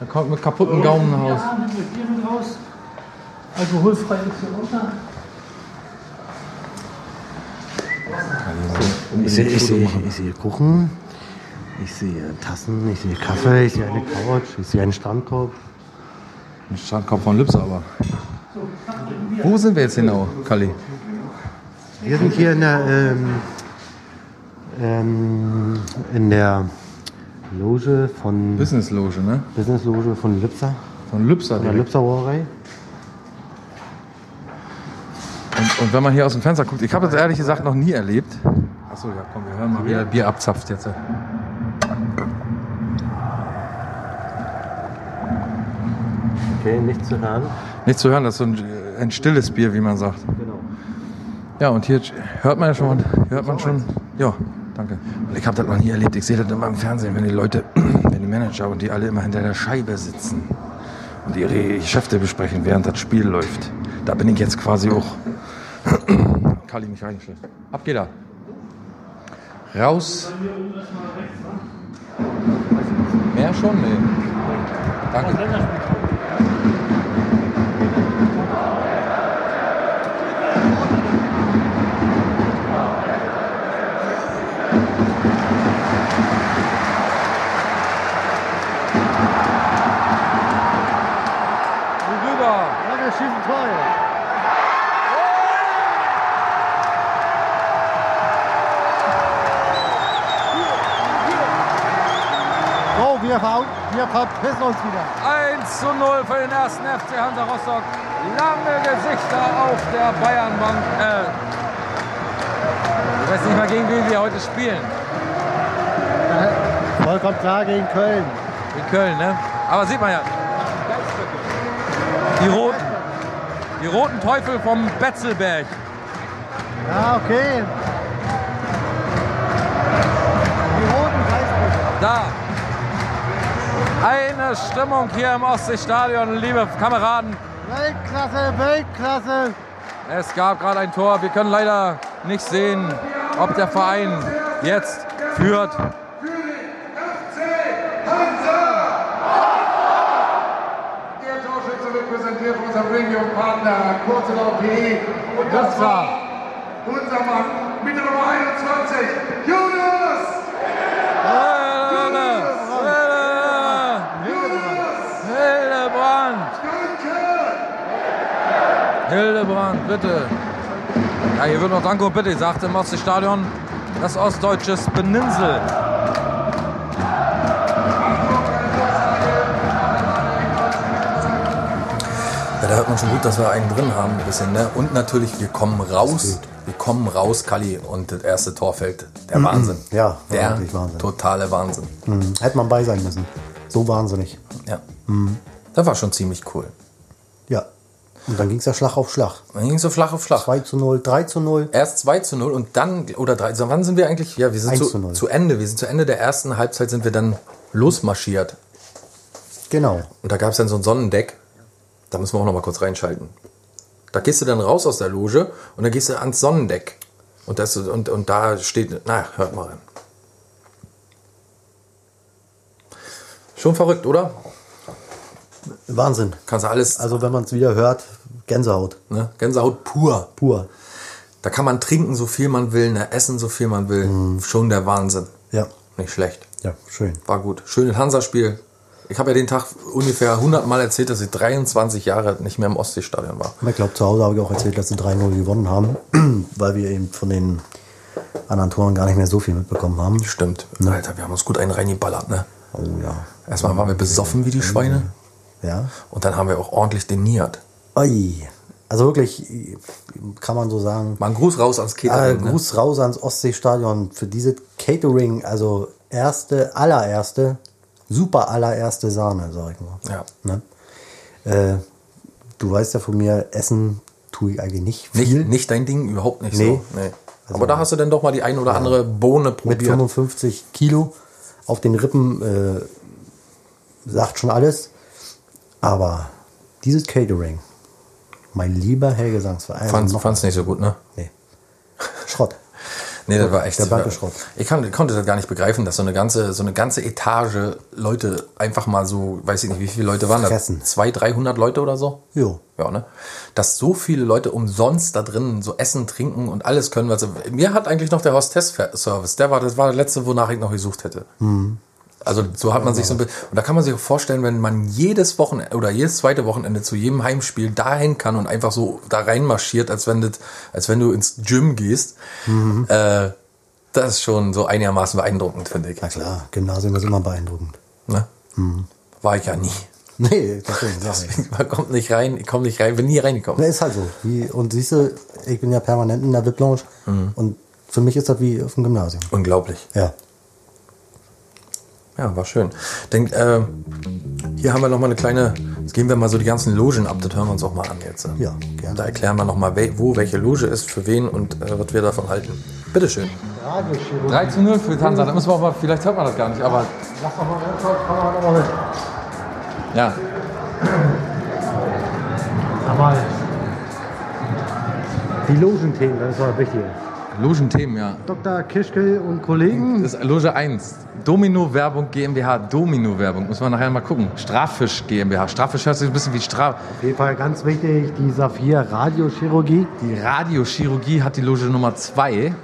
[SPEAKER 2] Er kommt mit kaputten Gaumen nach Hause.
[SPEAKER 6] Alkoholfrei ist hier runter.
[SPEAKER 3] Ich sehe, ich, sehe, ich sehe Kuchen, ich sehe Tassen, ich sehe Kaffee, ich sehe eine Couch, ich sehe einen Strandkorb.
[SPEAKER 2] Ein Strandkorb von Lübse aber. Wo sind wir jetzt genau, Kalli?
[SPEAKER 3] Wir sind hier in der, ähm, ähm, in der Loge von
[SPEAKER 2] Business Loge, ne?
[SPEAKER 3] Business Loge von Lipser,
[SPEAKER 2] Von Lübser.
[SPEAKER 3] von der. Lipser Brauerei.
[SPEAKER 2] Und, wenn man hier aus dem Fenster guckt, ich habe das ehrlich gesagt noch nie erlebt. Achso, ja, komm, wir hören mal, wie er Bier abzapft jetzt.
[SPEAKER 3] Okay, nichts zu hören.
[SPEAKER 2] Nicht zu hören, das ist so ein, ein stilles Bier, wie man sagt.
[SPEAKER 3] Genau.
[SPEAKER 2] Ja, und hier hört man ja schon, hört man schon, ja, danke. Und ich habe das noch nie erlebt. Ich sehe das immer im Fernsehen, wenn die Leute, wenn die Manager und die alle immer hinter der Scheibe sitzen und ihre Geschäfte besprechen, während das Spiel läuft. Da bin ich jetzt quasi auch. Kali mich reingestellt. Ab geht er. Raus. Mehr schon? Nee. Danke. Rüber.
[SPEAKER 3] Ja, wir schießen Tor wir verpissen uns wieder.
[SPEAKER 2] 1 zu 0 für den ersten FC Hansa Rostock. Lange Gesichter auf der Bayernbank. Äh, ich weiß nicht mal, gegen wen wir heute spielen.
[SPEAKER 3] Vollkommen klar gegen Köln.
[SPEAKER 2] In Köln, ne? Aber sieht man ja. Die Roten. Die roten Teufel vom Betzelberg.
[SPEAKER 3] Ja, okay. Die roten Kreisbrüche.
[SPEAKER 2] Da. Eine Stimmung hier im Ostseestadion, liebe Kameraden.
[SPEAKER 3] Weltklasse, Weltklasse.
[SPEAKER 2] Es gab gerade ein Tor. Wir können leider nicht sehen, ob der Verein jetzt führt.
[SPEAKER 7] Der Torschütze wird präsentiert von unserem Premium-Partner Kurzelauf.de. Und das war unser Mann mit der Nummer 21, Jonas!
[SPEAKER 2] Hildebrand, bitte. Ja, hier wird noch Danke und bitte, sagt im Ostseestadion das ostdeutsches Beninsel. Ja, da hört man schon gut, dass wir einen drin haben, ein bisschen, ne? Und natürlich, wir kommen raus. Wir kommen raus, Kalli, und das erste Tor fällt. Der Wahnsinn.
[SPEAKER 3] Ja,
[SPEAKER 2] der
[SPEAKER 3] wirklich Wahnsinn.
[SPEAKER 2] totale Wahnsinn.
[SPEAKER 3] Hm, hätte man bei sein müssen. So wahnsinnig.
[SPEAKER 2] Ja. Das war schon ziemlich cool.
[SPEAKER 3] Und dann ging es ja Schlag auf Schlag.
[SPEAKER 2] Dann ging so flach auf flach.
[SPEAKER 3] 2 zu 0, 3 zu 0.
[SPEAKER 2] Erst 2 zu 0 und dann, oder 3, so, wann sind wir eigentlich? Ja, wir sind
[SPEAKER 3] 1
[SPEAKER 2] zu,
[SPEAKER 3] zu 0.
[SPEAKER 2] zu Ende. Wir sind zu Ende der ersten Halbzeit sind wir dann losmarschiert.
[SPEAKER 3] Genau.
[SPEAKER 2] Und da gab es dann so ein Sonnendeck. Da müssen wir auch noch mal kurz reinschalten. Da gehst du dann raus aus der Loge und dann gehst du ans Sonnendeck. Und, das, und, und da steht, na, hört mal rein. Schon verrückt, oder?
[SPEAKER 3] Wahnsinn.
[SPEAKER 2] Kannst du alles,
[SPEAKER 3] Also wenn man es wieder hört, Gänsehaut.
[SPEAKER 2] ne? Gänsehaut pur.
[SPEAKER 3] Pur.
[SPEAKER 2] Da kann man trinken, so viel man will, ne? essen, so viel man will. Schon der Wahnsinn.
[SPEAKER 3] Ja.
[SPEAKER 2] Nicht schlecht.
[SPEAKER 3] Ja, schön.
[SPEAKER 2] War gut. Schönes Hansa-Spiel. Ich habe ja den Tag ungefähr 100 Mal erzählt, dass ich 23 Jahre nicht mehr im Ostseestadion war.
[SPEAKER 3] Ich glaube, zu Hause habe ich auch erzählt, dass sie 3-0 gewonnen haben, weil wir eben von den anderen Toren gar nicht mehr so viel mitbekommen haben.
[SPEAKER 2] Stimmt. Alter, wir haben uns gut einen reingeballert, ne?
[SPEAKER 3] Oh ja.
[SPEAKER 2] Erstmal waren wir besoffen wie die Schweine
[SPEAKER 3] Ja.
[SPEAKER 2] und dann haben wir auch ordentlich deniert.
[SPEAKER 3] Oi. Also wirklich, kann man so sagen.
[SPEAKER 2] Mal einen Gruß raus ans
[SPEAKER 3] Äh,
[SPEAKER 2] Catering, ne?
[SPEAKER 3] Gruß raus ans Ostseestadion für diese Catering, also erste, allererste super allererste Sahne, sag ich mal.
[SPEAKER 2] Ja.
[SPEAKER 3] Ne? Äh, du weißt ja von mir, Essen tue ich eigentlich nicht
[SPEAKER 2] Nicht,
[SPEAKER 3] viel.
[SPEAKER 2] nicht dein Ding, überhaupt nicht
[SPEAKER 3] Nee.
[SPEAKER 2] so. Nee. Aber da hast du dann doch mal die ein oder andere Bohne
[SPEAKER 3] Mit
[SPEAKER 2] probiert.
[SPEAKER 3] 55 Kilo auf den Rippen äh, sagt schon alles. Aber dieses Catering, mein lieber Herr Gesangsverein, also
[SPEAKER 2] Fand's,
[SPEAKER 3] noch-
[SPEAKER 2] fand's nicht so gut, ne?
[SPEAKER 3] nee. Schrott.
[SPEAKER 2] Nee, das war echt.
[SPEAKER 3] Der
[SPEAKER 2] war-
[SPEAKER 3] Schrott.
[SPEAKER 2] Ich kann, konnte das gar nicht begreifen, dass so eine ganze, so eine ganze Etage Leute einfach mal so, weiß ich nicht, wie viele Leute waren
[SPEAKER 3] Fressen.
[SPEAKER 2] das? 200, 300 Leute oder so?
[SPEAKER 3] Jo.
[SPEAKER 2] Ja, ne? Dass so viele Leute umsonst da drin so essen, trinken und alles können, sie. Mir hat eigentlich noch der Hostess-Service, der war, das war der letzte, wonach ich noch gesucht hätte. Also so hat man sich so ein bisschen, und da kann man sich auch vorstellen, wenn man jedes Wochenende oder jedes zweite Wochenende zu jedem Heimspiel dahin kann und einfach so da reinmarschiert, als wenn das, als wenn du ins Gym gehst, äh, das ist schon so einigermaßen beeindruckend, finde ich.
[SPEAKER 3] Na klar, Gymnasium ist immer beeindruckend.
[SPEAKER 2] Ne? War ich ja nie.
[SPEAKER 3] Nee, deswegen ich.
[SPEAKER 2] Man kommt nicht rein, ich komme nicht rein, bin nie reingekommen.
[SPEAKER 3] Na, ist halt so. Wie, und siehst du, ich bin ja permanent in der VIP-Lounge und für mich ist das wie auf dem Gymnasium.
[SPEAKER 2] Unglaublich.
[SPEAKER 3] Ja.
[SPEAKER 2] Ja, war schön. Denk, äh, hier haben wir noch mal eine kleine, jetzt gehen wir mal so die ganzen Logen ab, das hören wir uns auch mal an jetzt.
[SPEAKER 3] Ja, gerne.
[SPEAKER 2] Da erklären wir noch mal, we- wo welche Loge ist, für wen und äh, was wir davon halten. Bitteschön. 3 zu 0 für Tansa, da müssen wir auch mal, vielleicht hört man das gar nicht, aber
[SPEAKER 6] Lass doch mal komm mal nochmal mit.
[SPEAKER 2] ja.
[SPEAKER 6] Aber die Logenthemen, das ist doch wichtig.
[SPEAKER 2] Logenthemen, ja.
[SPEAKER 6] Dr. Kischke und Kollegen.
[SPEAKER 2] Das ist Loge 1. Domino-Werbung GmbH. Domino-Werbung. Muss man nachher mal gucken. Straffisch GmbH. Straffisch hört sich ein bisschen wie Straf.
[SPEAKER 6] Auf jeden Fall ganz wichtig, die Saphir Radiochirurgie.
[SPEAKER 2] Die Radiochirurgie hat die Loge Nummer 2.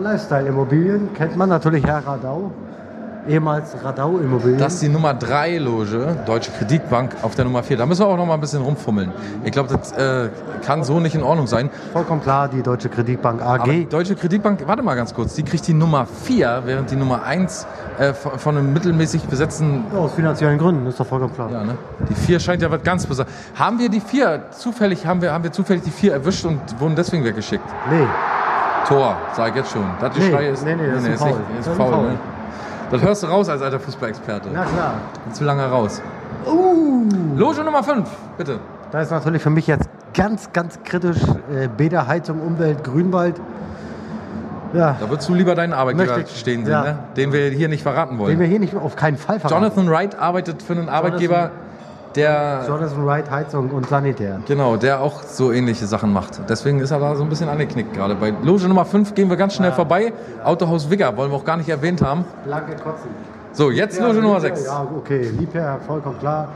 [SPEAKER 6] Lifestyle Immobilien kennt man natürlich Herr Radau. Ehemals Radau Immobilien.
[SPEAKER 2] Das ist die Nummer 3 Loge, Deutsche Kreditbank, auf der Nummer 4. Da müssen wir auch noch mal ein bisschen rumfummeln. Ich glaube, das äh, kann so nicht in Ordnung sein.
[SPEAKER 6] vollkommen klar, die Deutsche Kreditbank AG.
[SPEAKER 2] Aber Deutsche Kreditbank, warte mal ganz kurz, die kriegt die Nummer 4, während die Nummer 1 äh, von einem mittelmäßig besetzten.
[SPEAKER 6] Ja, aus finanziellen Gründen, ist doch vollkommen klar.
[SPEAKER 2] Ja, ne? Die 4 scheint ja was ganz Besonderes. Haben wir die 4 zufällig, haben wir, haben wir zufällig die 4 erwischt und wurden deswegen weggeschickt?
[SPEAKER 6] Nee,
[SPEAKER 2] Tor, sag ich jetzt schon. Das
[SPEAKER 6] Nee,
[SPEAKER 2] ist,
[SPEAKER 6] nee, nee, das ist ein
[SPEAKER 2] ist nicht- ist
[SPEAKER 6] ist
[SPEAKER 2] faul.
[SPEAKER 6] Foul.
[SPEAKER 2] Ne? Das hörst du raus als alter Fußballexperte.
[SPEAKER 6] na klar.
[SPEAKER 2] Zu lange raus.
[SPEAKER 6] Uh.
[SPEAKER 2] Loge Nummer 5, bitte.
[SPEAKER 6] Da ist natürlich für mich jetzt ganz, ganz kritisch äh, Bäderheizung, Umwelt, Grünwald. Ja,
[SPEAKER 2] Da würdest du lieber deinen Arbeitgeber
[SPEAKER 6] ich-
[SPEAKER 2] stehen sehen,
[SPEAKER 6] ja.
[SPEAKER 2] ne? den wir hier nicht verraten
[SPEAKER 6] den
[SPEAKER 2] wollen.
[SPEAKER 6] wir hier nicht auf keinen Fall verraten.
[SPEAKER 2] Jonathan Wright arbeitet für einen Arbeitgeber, der
[SPEAKER 6] Jonathan Wright, Heizung und Sanitär.
[SPEAKER 2] genau, der auch so ähnliche Sachen macht. Deswegen ist er da so ein bisschen angeknickt gerade. Bei Loge Nummer 5 gehen wir ganz schnell vorbei. Autohaus Wigger wollen wir auch gar nicht erwähnt haben.
[SPEAKER 6] Blanke Kotzen.
[SPEAKER 2] So, jetzt Loge Nummer 6.
[SPEAKER 6] Ja, okay. Liebherr, vollkommen klar.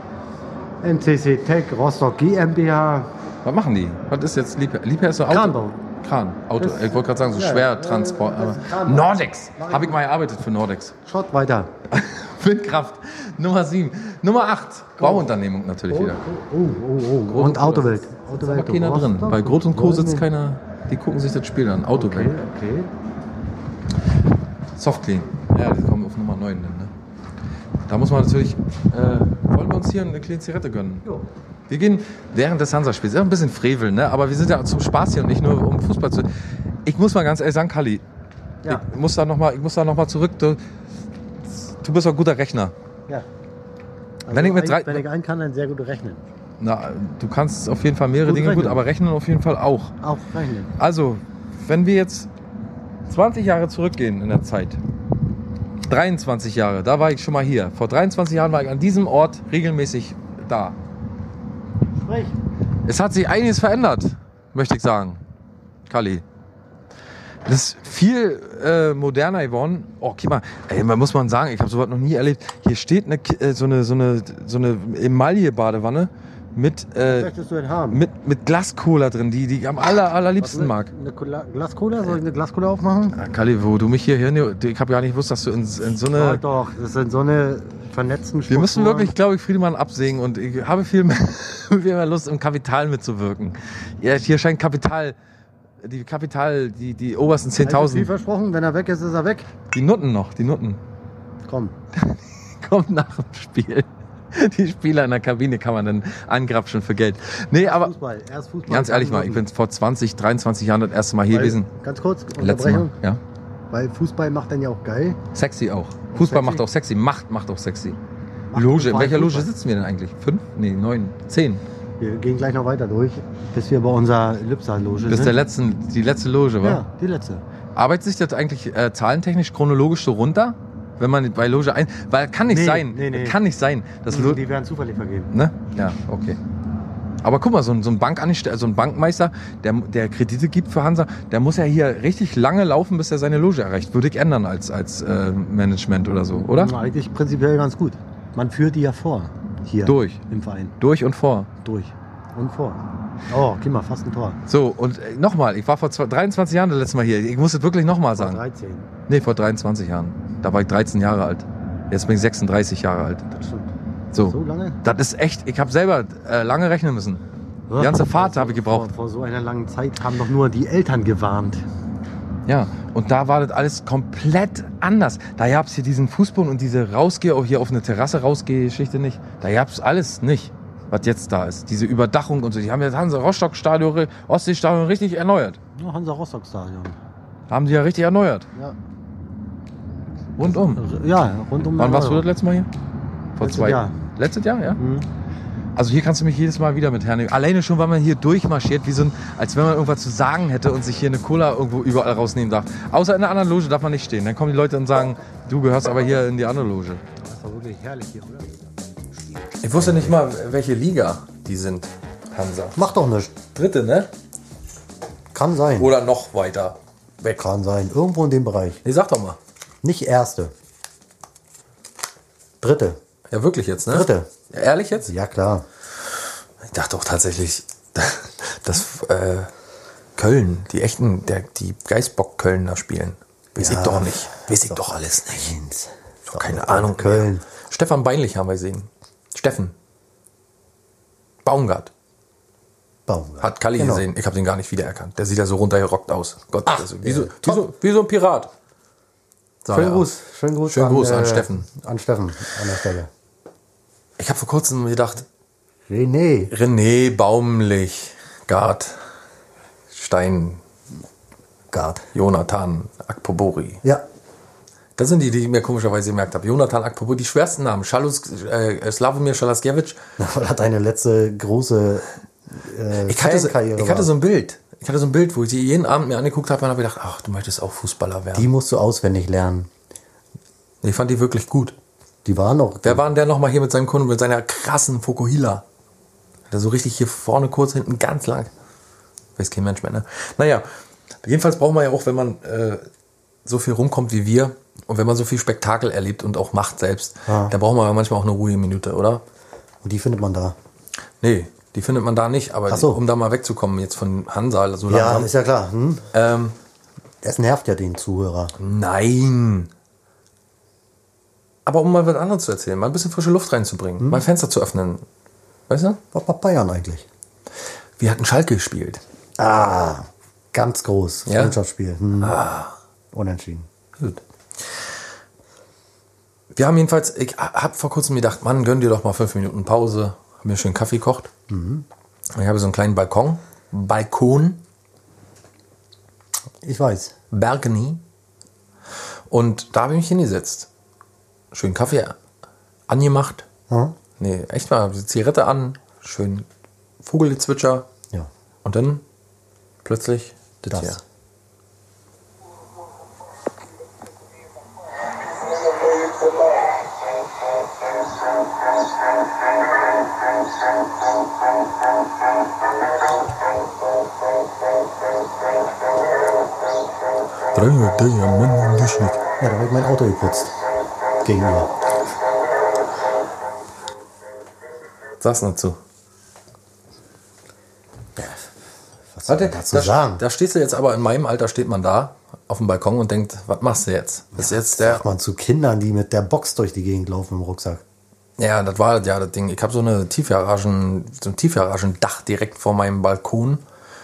[SPEAKER 6] MCC Tech, Rostock GmbH.
[SPEAKER 2] Was machen die? Was ist jetzt Liebherr? Liebherr ist so Auto.
[SPEAKER 6] Kranbau.
[SPEAKER 2] Kran. Auto.
[SPEAKER 6] Das-
[SPEAKER 2] ich wollte gerade sagen, so
[SPEAKER 6] ja,
[SPEAKER 2] Schwertransport.
[SPEAKER 6] ist Kranbau.
[SPEAKER 2] Nordex. Habe ich mal gearbeitet für Nordex.
[SPEAKER 6] Schrott weiter.
[SPEAKER 2] Windkraft. Nummer 7. Nummer 8. Bauunternehmung natürlich wieder.
[SPEAKER 6] Oh, oh, oh. Und Autowelt.
[SPEAKER 2] Da ist
[SPEAKER 6] Autowelt.
[SPEAKER 2] aber keiner drin. Bei Groth und Co. sitzt keiner. Die gucken sich das Spiel an. Autowelt.
[SPEAKER 6] Okay, okay.
[SPEAKER 2] Softclean. Ja, die kommen auf Nummer 9 dann, ne? Da muss man natürlich. Äh, wollen wir uns hier eine kleine Zigarette gönnen?
[SPEAKER 6] Jo.
[SPEAKER 2] Wir gehen während des Hansa-Spiels. Ist auch ein bisschen frevel, ne? Aber wir sind ja zum Spaß hier und nicht nur um Fußball zu. Ich muss mal ganz ehrlich sagen, Kali,
[SPEAKER 6] Ja.
[SPEAKER 2] ich muss da nochmal noch mal zurück. Du, du bist ein guter Rechner.
[SPEAKER 6] Ja. Also
[SPEAKER 2] Wenn ich mit drei-
[SPEAKER 6] wenn ich einen kann, dann sehr gut rechnen.
[SPEAKER 2] Na, du kannst auf jeden Fall mehrere
[SPEAKER 6] Gut
[SPEAKER 2] Dinge gut,
[SPEAKER 6] rechnen.
[SPEAKER 2] aber rechnen auf jeden Fall auch.
[SPEAKER 6] Auch rechnen.
[SPEAKER 2] Also, wenn wir jetzt 20 Jahre zurückgehen in der Zeit, 23 Jahre, da war ich schon mal hier. Vor 23 Jahren war ich an diesem Ort regelmäßig da.
[SPEAKER 6] Sprich.
[SPEAKER 2] Es hat sich einiges verändert, möchte ich sagen. Kali. Das ist viel äh, moderner geworden. Oh, guck mal, ey, man muss man sagen, ich habe sowas noch nie erlebt. Hier steht eine, äh, so eine, so eine, so eine Emaille-Badewanne mit, äh, mit, mit Glascola drin, die, die ich am aller, allerliebsten mag.
[SPEAKER 6] Eine Cola- Glascola? Soll ich eine Glascola aufmachen?
[SPEAKER 2] Ja, Kali, wo du mich hier hin, ich habe gar nicht gewusst, dass du in, in so
[SPEAKER 6] Ja,
[SPEAKER 2] eine.
[SPEAKER 6] doch, das sind so eine vernetzten
[SPEAKER 2] Wir müssen wirklich, glaube ich, Friedemann absägen und ich habe viel mehr, viel mehr Lust, im Kapital mitzuwirken. Ja, hier scheint Kapital, die Kapital, die, die obersten
[SPEAKER 6] Also viel
[SPEAKER 2] 10.000,
[SPEAKER 6] versprochen, wenn er weg ist, ist er weg.
[SPEAKER 2] die Nutten noch, die Nutten.
[SPEAKER 6] Komm.
[SPEAKER 2] Kommt nach dem Spiel. Die Spieler in der Kabine kann man dann angrapschen für Geld. Nee, aber
[SPEAKER 6] Fußball. Erst Fußball.
[SPEAKER 2] ganz ehrlich mal, ich bin vor 20, 23 Jahren das erste Mal hier
[SPEAKER 6] Weil-
[SPEAKER 2] gewesen.
[SPEAKER 6] Ganz kurz,
[SPEAKER 2] Letztes Mal,
[SPEAKER 6] Unterbrechung.
[SPEAKER 2] ja.
[SPEAKER 6] Weil Fußball macht dann ja auch geil.
[SPEAKER 2] Sexy auch. Fußball
[SPEAKER 6] sexy?
[SPEAKER 2] macht auch sexy. Macht macht auch sexy.
[SPEAKER 6] Macht
[SPEAKER 2] Loge. In welcher Loge
[SPEAKER 6] Fußball.
[SPEAKER 2] sitzen wir denn eigentlich? Fünf? Nee, neun, zehn.
[SPEAKER 6] Wir gehen gleich noch weiter durch, bis wir bei unserer Lipsa-Loge
[SPEAKER 2] Bis
[SPEAKER 6] sind.
[SPEAKER 2] der letzten, die letzte Loge, war.
[SPEAKER 6] ja, die letzte.
[SPEAKER 2] Arbeitet sich das eigentlich äh, zahlentechnisch chronologisch so runter? Wenn man bei Loge ein. Weil kann nicht
[SPEAKER 6] Nee,
[SPEAKER 2] sein.
[SPEAKER 6] nee, nee.
[SPEAKER 2] Kann nicht sein. Das Lo
[SPEAKER 6] Die werden zufällig vergeben.
[SPEAKER 2] ne? Ja, okay. Aber guck mal, so ein, so ein Bankangestellter, so ein Bankmeister, der, der Kredite gibt für Hansa, der muss ja hier richtig lange laufen, bis er seine Loge erreicht. Würde ich ändern als, als äh, Management oder so, oder?
[SPEAKER 6] Na, Eigentlich prinzipiell ganz gut. Man führt die ja vor. Hier.
[SPEAKER 2] Durch.
[SPEAKER 6] Im Verein.
[SPEAKER 2] Durch und vor.
[SPEAKER 6] Durch. Und vor. Oh, guck mal, fast ein Tor.
[SPEAKER 2] So, und äh, nochmal, ich war vor zwei- 23 Jahren das letzte Mal hier. Ich muss es wirklich nochmal
[SPEAKER 6] Vor
[SPEAKER 2] sagen.
[SPEAKER 6] 13.
[SPEAKER 2] Nee, vor 23 Jahren. Da war ich 13 Jahre alt. Jetzt bin ich 36 Jahre alt.
[SPEAKER 6] Das stimmt.
[SPEAKER 2] So.
[SPEAKER 6] So lange?
[SPEAKER 2] Das ist echt, ich habe selber äh, lange rechnen müssen. Die ganze Fahrt habe ich gebraucht.
[SPEAKER 6] Vor, vor so einer langen Zeit haben doch nur die Eltern gewarnt.
[SPEAKER 2] Ja, und da war das alles komplett anders. Da gab es hier diesen Fußboden und diese rausgehe, auch hier auf eine Terrasse rausgehe Geschichte nicht. Da gab es alles nicht, was jetzt da ist. Diese Überdachung und so. Die haben jetzt Hansa Rostock Stadion, Ostseestadion richtig erneuert.
[SPEAKER 6] Ja, Hansa Rostock Stadion.
[SPEAKER 2] Haben sie ja richtig erneuert.
[SPEAKER 6] Ja.
[SPEAKER 2] Rundum.
[SPEAKER 6] Ja, rund um
[SPEAKER 2] Wann warst du das letzte Mal hier? Vor
[SPEAKER 6] Letztes
[SPEAKER 2] zwei
[SPEAKER 6] Jahr.
[SPEAKER 2] Letztes Jahr, ja?
[SPEAKER 6] Mhm.
[SPEAKER 2] Also hier kannst du mich jedes Mal wieder mit hernehmen. Alleine schon, weil man hier durchmarschiert, wie so ein, als wenn man irgendwas zu sagen hätte und sich hier eine Cola irgendwo überall rausnehmen darf. Außer in einer anderen Loge darf man nicht stehen. Dann kommen die Leute und sagen, du gehörst aber hier in die andere Loge.
[SPEAKER 6] Das war wirklich herrlich hier, oder?
[SPEAKER 2] Ich wusste nicht mal, welche Liga die sind, Hansa.
[SPEAKER 3] Macht doch nichts.
[SPEAKER 2] Dritte, ne?
[SPEAKER 3] Kann sein.
[SPEAKER 2] Oder noch weiter weg.
[SPEAKER 3] Kann sein. Irgendwo in dem Bereich.
[SPEAKER 2] Nee, sag doch mal.
[SPEAKER 3] Nicht erste. Dritte.
[SPEAKER 2] Ja, wirklich jetzt, ne?
[SPEAKER 3] Dritte.
[SPEAKER 2] Ja, ehrlich jetzt?
[SPEAKER 3] Ja, klar.
[SPEAKER 2] Ich dachte doch tatsächlich, dass äh, Köln, die echten, der, die Geistbock-Köln da spielen. Weiß ich doch nicht. Weiß ich doch alles nicht. Doch keine Ahnung.
[SPEAKER 3] Köln.
[SPEAKER 2] Stefan Beinlich haben wir gesehen. Steffen. Baumgart.
[SPEAKER 3] Baumgart.
[SPEAKER 2] Hat Kalli
[SPEAKER 3] Genau.
[SPEAKER 2] gesehen. Ich habe den gar nicht wiedererkannt. Der sieht ja so runtergerockt aus. Gott,
[SPEAKER 3] Ach,
[SPEAKER 2] also, wie, so,
[SPEAKER 3] äh,
[SPEAKER 2] wie, so, wie so ein Pirat.
[SPEAKER 3] Schönen Gruß. Schönen Gruß,
[SPEAKER 2] Schönen Gruß an Steffen.
[SPEAKER 3] An Steffen an der Stelle.
[SPEAKER 2] Ich habe vor kurzem gedacht,
[SPEAKER 3] René.
[SPEAKER 2] René Baumlich, Gard, Stein,
[SPEAKER 3] Gard.
[SPEAKER 2] Jonathan, Akpobori.
[SPEAKER 3] Ja.
[SPEAKER 2] Das sind die, die ich mir komischerweise gemerkt habe. Jonathan Akpobori, die schwersten Namen. Schalus, äh, Slavomir Schalaskiewicz.
[SPEAKER 3] Weil er deine letzte große äh,
[SPEAKER 2] Ich hatte, so, ich hatte
[SPEAKER 3] war.
[SPEAKER 2] so ein Bild. Ich hatte so ein Bild, wo ich die jeden Abend mir angeguckt habe und habe gedacht, ach, du möchtest auch Fußballer werden.
[SPEAKER 3] Die musst du auswendig lernen.
[SPEAKER 2] ich fand die wirklich gut.
[SPEAKER 3] Die waren noch.
[SPEAKER 2] Wer war denn der nochmal hier mit seinem Kunden, mit seiner krassen Fokuhila? Der so richtig hier vorne kurz, hinten ganz lang. Weiß kein Mensch mehr, ne? Naja, jedenfalls braucht man ja auch, wenn man äh, so viel rumkommt wie wir und wenn man so viel Spektakel erlebt und auch macht selbst,
[SPEAKER 3] Ja.
[SPEAKER 2] dann braucht man ja manchmal auch eine ruhige Minute, oder?
[SPEAKER 3] Und die findet man da.
[SPEAKER 2] Nee, die findet man da nicht, aber
[SPEAKER 3] so.
[SPEAKER 2] um da mal wegzukommen jetzt von Hansa, so
[SPEAKER 3] Ja,
[SPEAKER 2] langsam.
[SPEAKER 3] ist ja klar. Hm?
[SPEAKER 2] ähm,
[SPEAKER 3] Es nervt ja den Zuhörer.
[SPEAKER 2] Nein. Aber um mal was anderes zu erzählen, mal ein bisschen frische Luft reinzubringen, mal Fenster zu öffnen. Weißt du?
[SPEAKER 3] Was macht Bayern eigentlich?
[SPEAKER 2] Wir hatten Schalke gespielt.
[SPEAKER 3] Ah, ganz groß.
[SPEAKER 2] Ja?
[SPEAKER 3] Freundschaftsspiel. Hm. Unentschieden.
[SPEAKER 2] Gut. Wir haben jedenfalls, ich habe vor kurzem gedacht, Mann, gönn dir doch mal fünf Minuten Pause. Hab mir schön Kaffee gekocht. Ich habe so einen kleinen Balkon. Balkon,
[SPEAKER 3] Ich weiß.
[SPEAKER 2] Balcony. Und da habe ich mich hingesetzt. Schön Kaffee angemacht.
[SPEAKER 3] Hm?
[SPEAKER 2] Nee, echt mal, die Zigarette an, schön Vogelgezwitscher.
[SPEAKER 3] Ja.
[SPEAKER 2] Und dann plötzlich das,
[SPEAKER 3] Das.
[SPEAKER 2] hier.
[SPEAKER 3] Ja, da habe ich mein Auto geputzt. Gegenüber.
[SPEAKER 2] Sag's dazu.
[SPEAKER 3] Was soll
[SPEAKER 2] Warte,
[SPEAKER 3] man dazu
[SPEAKER 2] da,
[SPEAKER 3] sagen?
[SPEAKER 2] da stehst du jetzt aber in meinem Alter, steht man da auf dem Balkon und denkt, was machst du jetzt? Das ist jetzt der.
[SPEAKER 3] Sagt man zu Kindern, die mit der Box durch die Gegend laufen im Rucksack.
[SPEAKER 2] Ja, das war ja das Ding. Ich habe so eine Tiefgaragen, so ein Tiefgaragendach direkt vor meinem Balkon.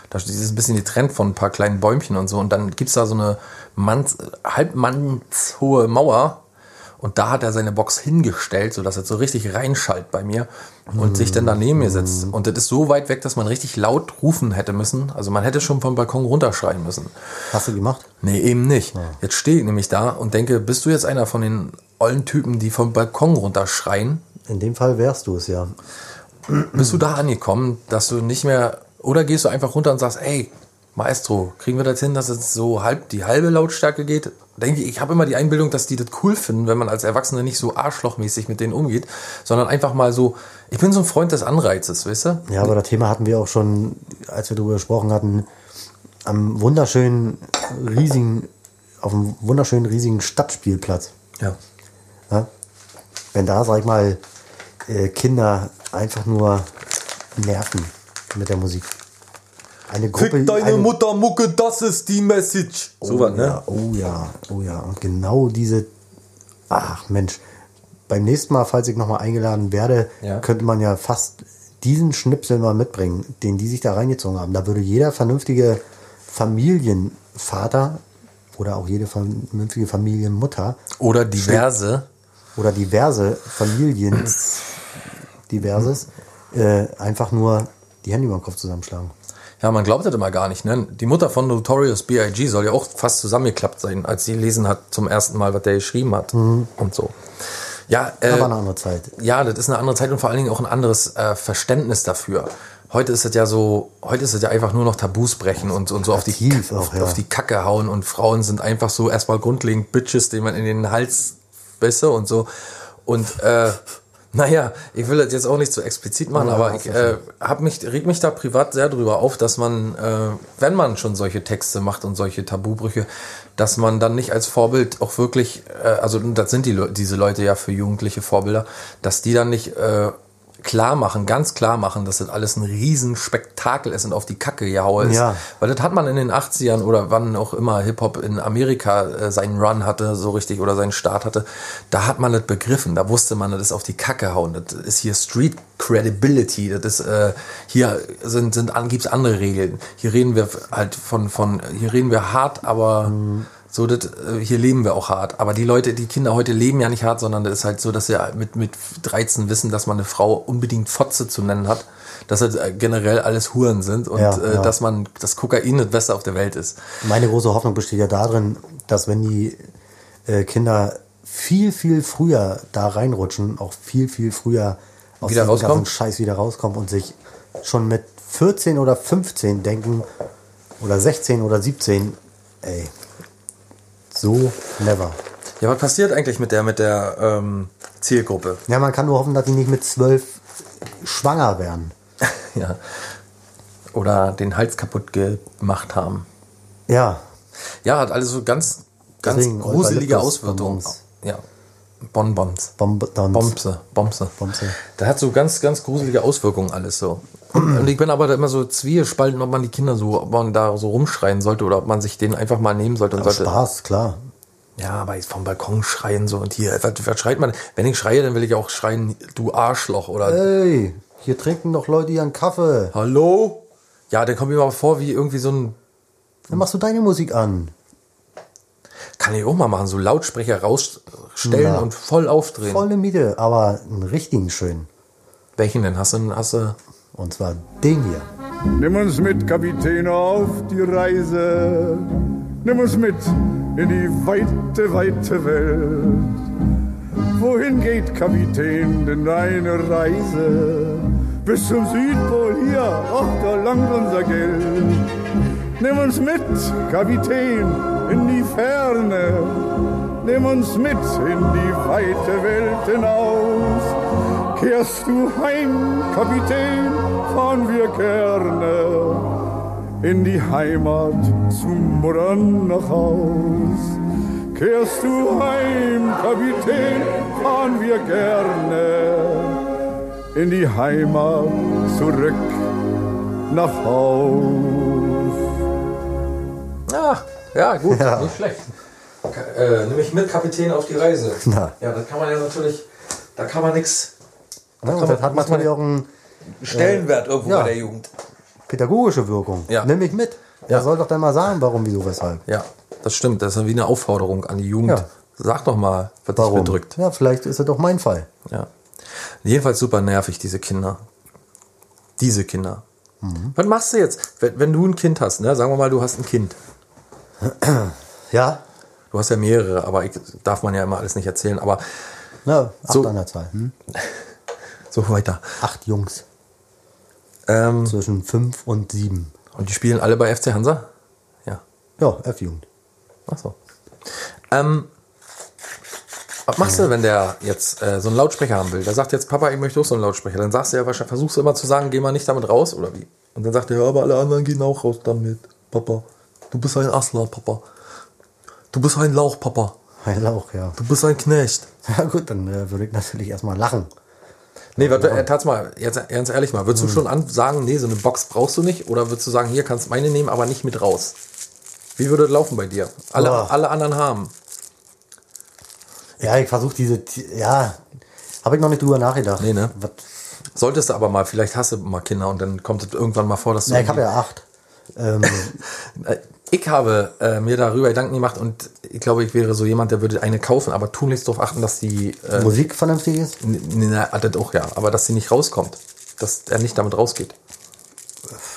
[SPEAKER 2] Da ist ein bisschen getrennt von ein paar kleinen Bäumchen und so. Und dann gibt's da so eine Manns, halbmannshohe Mauer. Und da hat er seine Box hingestellt, sodass er so richtig reinschallt bei mir und sich dann daneben mir setzt. Und das ist so weit weg, dass man richtig laut rufen hätte müssen. Also man hätte schon vom Balkon runterschreien müssen.
[SPEAKER 3] Hast du gemacht?
[SPEAKER 2] Nee, eben nicht. Jetzt stehe ich nämlich da und denke, bist du jetzt einer von den ollen Typen, die vom Balkon runterschreien?
[SPEAKER 3] In dem Fall wärst du es ja.
[SPEAKER 2] Bist du da angekommen, dass du nicht mehr, oder gehst du einfach runter und sagst, ey, Maestro, kriegen wir das hin, dass es so halb die halbe Lautstärke geht? Denke ich, ich habe immer die Einbildung, dass die das cool finden, wenn man als Erwachsener nicht so arschlochmäßig mit denen umgeht, sondern einfach mal so, ich bin so ein Freund des Anreizes, weißt du?
[SPEAKER 3] Ja, aber das Thema hatten wir auch schon, als wir darüber gesprochen hatten, am wunderschönen riesigen, auf einem wunderschönen riesigen Stadtspielplatz.
[SPEAKER 2] Ja.
[SPEAKER 3] Ja? Wenn da, sag ich mal, äh, Kinder einfach nur nerven mit der Musik. Eine Gruppe. eine,
[SPEAKER 2] Mutter Mucke, das ist die Message.
[SPEAKER 3] Oh,
[SPEAKER 2] So was, ne?
[SPEAKER 3] ja, oh ja, oh ja. Und genau diese. Ach Mensch, beim nächsten Mal, falls ich nochmal eingeladen werde,
[SPEAKER 2] Ja.
[SPEAKER 3] könnte man ja fast diesen Schnipsel mal mitbringen, den die sich da reingezogen haben. Da würde jeder vernünftige Familienvater oder auch jede vernünftige Familienmutter
[SPEAKER 2] Oder diverse.
[SPEAKER 3] oder diverse Familien, diverses, äh, einfach nur die Hände über den Kopf zusammenschlagen.
[SPEAKER 2] Ja, man glaubt das immer gar nicht. Ne? Die Mutter von Notorious B.I.G. soll ja auch fast zusammengeklappt sein, als sie gelesen hat zum ersten Mal, was der geschrieben hat und so. Ja, äh,
[SPEAKER 3] Aber eine andere Zeit.
[SPEAKER 2] ja, das ist eine andere Zeit und vor allen Dingen auch ein anderes äh, Verständnis dafür. Heute ist es ja so, heute ist es ja einfach nur noch Tabus brechen und, und so auf die,
[SPEAKER 3] Tief
[SPEAKER 2] auf,
[SPEAKER 3] auch, ja.
[SPEAKER 2] auf die Kacke hauen und Frauen sind einfach so erstmal grundlegend Bitches, denen man in den Hals bisse und so. Und äh, naja, ich will das jetzt auch nicht so explizit machen,
[SPEAKER 3] Ja,
[SPEAKER 2] aber ich äh, hab mich, reg mich da privat sehr drüber auf, dass man, äh, wenn man schon solche Texte macht und solche Tabubrüche, dass man dann nicht als Vorbild auch wirklich, äh, also das sind die, diese Leute ja für jugendliche Vorbilder, dass die dann nicht äh, klar machen, ganz klar machen, dass das alles ein Riesenspektakel ist und auf die Kacke gehaue ist.
[SPEAKER 3] Ja.
[SPEAKER 2] Weil das hat man in den 80ern oder wann auch immer Hip-Hop in Amerika äh, seinen Run hatte, so richtig, oder seinen Start hatte, da hat man das begriffen, da wusste man, das ist auf die Kacke hauen. Das ist hier Street Credibility, das ist, äh, hier sind, sind an, gibt's andere Regeln. Hier reden wir halt von, von, hier reden wir hart, aber so, das, äh, hier leben wir auch hart. Aber die Leute, die Kinder heute leben ja nicht hart, sondern das ist halt so, dass sie mit, mit 13 wissen, dass man eine Frau unbedingt Fotze zu nennen hat, dass das äh, generell alles Huren sind und
[SPEAKER 3] Ja,
[SPEAKER 2] äh,
[SPEAKER 3] ja.
[SPEAKER 2] dass man, das Kokain das Beste auf der Welt ist.
[SPEAKER 3] Meine große Hoffnung besteht ja darin, dass wenn die Kinder viel, viel früher da reinrutschen, auch viel, viel früher aus
[SPEAKER 2] Wieder
[SPEAKER 3] diesem ganzen Scheiß wieder rauskommen und sich schon mit 14 oder 15 denken oder 16 oder 17, ey, so never.
[SPEAKER 2] Ja, was passiert eigentlich mit der, mit der ähm, Zielgruppe?
[SPEAKER 3] Ja, man kann nur hoffen, dass die nicht mit 12 schwanger werden.
[SPEAKER 2] ja. Oder den Hals kaputt gemacht haben.
[SPEAKER 3] Ja,
[SPEAKER 2] Ja, hat alles so ganz, ganz
[SPEAKER 3] Deswegen
[SPEAKER 2] gruselige Auswirkungen. Ja. Bonbons.
[SPEAKER 3] Bombe,
[SPEAKER 2] Bombse, Bombse.
[SPEAKER 3] Bombse.
[SPEAKER 2] Da hat so ganz, ganz gruselige Auswirkungen alles so. Und ich bin aber da immer so zwiespalten, ob man die Kinder so, ob man da so rumschreien sollte oder ob man sich den einfach mal nehmen sollte und sollte.
[SPEAKER 3] Spaß, klar.
[SPEAKER 2] Ja, aber jetzt vom Balkon schreien so und hier, was, was schreit man? Wenn ich schreie, dann will ich auch schreien, du Arschloch oder
[SPEAKER 3] Ey, hier trinken doch Leute ihren Kaffee.
[SPEAKER 2] Hallo? Ja, dann kommt mir mal vor wie irgendwie so ein,
[SPEAKER 3] Dann machst du deine Musik an.
[SPEAKER 2] Kann ich auch mal machen, so Lautsprecher rausstellen
[SPEAKER 3] Ja.
[SPEAKER 2] und voll aufdrehen.
[SPEAKER 3] Volle Miete, aber einen richtigen schönen.
[SPEAKER 2] Welchen denn? Hast du, hast du,
[SPEAKER 3] Und zwar den hier.
[SPEAKER 7] Nimm uns mit, Kapitän, auf die Reise. Nimm uns mit in die weite, weite Welt. Wohin geht, Kapitän, denn deine Reise? Bis zum Südpol hier, ach, da langt unser Geld. Nimm uns mit, Kapitän, in die Ferne. Nimm uns mit in die weite Welt hinaus. Kehrst du heim, Kapitän, fahren wir gerne in die Heimat zum Mutter nach Haus. Kehrst du heim, Kapitän, fahren wir gerne in die Heimat zurück nach Haus.
[SPEAKER 2] Ah, ja, gut,
[SPEAKER 3] Ja.
[SPEAKER 2] nicht schlecht. Äh, nimm mich mit, Kapitän, auf die Reise.
[SPEAKER 3] Na.
[SPEAKER 2] Ja, das kann man ja natürlich, da kann man nichts
[SPEAKER 3] Ja,
[SPEAKER 2] kann
[SPEAKER 3] und das hat natürlich auch eine
[SPEAKER 2] Stellenwert irgendwo
[SPEAKER 3] ja.
[SPEAKER 2] bei der Jugend.
[SPEAKER 3] pädagogische Wirkung.
[SPEAKER 2] Ja.
[SPEAKER 3] Nimm mich mit.
[SPEAKER 2] Ja.
[SPEAKER 3] Er soll doch dann mal sagen, warum, wieso, weshalb.
[SPEAKER 2] Ja, das stimmt. Das ist wie eine Aufforderung an die Jugend,
[SPEAKER 3] Ja.
[SPEAKER 2] Sag doch mal, was dich
[SPEAKER 3] Warum?
[SPEAKER 2] bedrückt.
[SPEAKER 3] Ja, vielleicht ist es doch mein Fall.
[SPEAKER 2] Ja. Jedenfalls super nervig, diese Kinder. Diese Kinder.
[SPEAKER 3] Mhm.
[SPEAKER 2] Was machst du jetzt, wenn, wenn du ein Kind hast, ne? Sagen wir mal, du hast ein Kind.
[SPEAKER 3] Ja,
[SPEAKER 2] Du hast ja mehrere, aber ich, darf man ja immer alles nicht erzählen. Aber
[SPEAKER 3] na, acht
[SPEAKER 2] So.
[SPEAKER 3] an der Zahl. Hm?
[SPEAKER 2] so weiter.
[SPEAKER 3] Acht Jungs
[SPEAKER 2] Ähm,
[SPEAKER 3] zwischen fünf und sieben.
[SPEAKER 2] und die spielen alle bei FC Hansa? Ja.
[SPEAKER 3] Ja, F-Jugend.
[SPEAKER 2] Ach so. Ähm, was machst du, wenn der jetzt äh, so einen Lautsprecher haben will? Der sagt jetzt, Papa, ich möchte auch so einen Lautsprecher. Dann sagst du ja wahrscheinlich, versuchst du immer zu sagen, geh mal nicht damit raus oder wie? Und dann sagt er, ja, aber alle anderen gehen auch raus damit, Papa. Du bist ein Assler, Papa. Du bist ein Lauch, Papa.
[SPEAKER 3] Ein Lauch, ja.
[SPEAKER 2] Du bist ein Knecht.
[SPEAKER 3] Ja gut, dann äh, würde ich natürlich erstmal lachen.
[SPEAKER 2] Nee, warte, äh, tat's mal, jetzt ganz ehrlich mal, würdest du schon an sagen, nee, so eine Box brauchst du nicht? Oder würdest du sagen, hier kannst meine nehmen, aber nicht mit raus? Wie würde das laufen bei dir? Alle,
[SPEAKER 3] Boah.
[SPEAKER 2] alle anderen haben.
[SPEAKER 3] Ja, ich versuche diese, ja, habe ich noch nicht drüber nachgedacht.
[SPEAKER 2] Nee, ne?
[SPEAKER 3] Was,
[SPEAKER 2] Solltest du aber mal, vielleicht hast du mal Kinder und dann kommt es irgendwann mal vor, dass du.
[SPEAKER 3] na, ich habe ja acht. Ähm,
[SPEAKER 2] Äh, Ich habe äh, mir darüber Gedanken gemacht und ich glaube, ich wäre so jemand, der würde eine kaufen, aber tunlichst darauf achten, dass die. Äh,
[SPEAKER 3] Musik vernünftig ist?
[SPEAKER 2] na, das auch ja, aber dass sie nicht rauskommt. Dass er nicht damit rausgeht.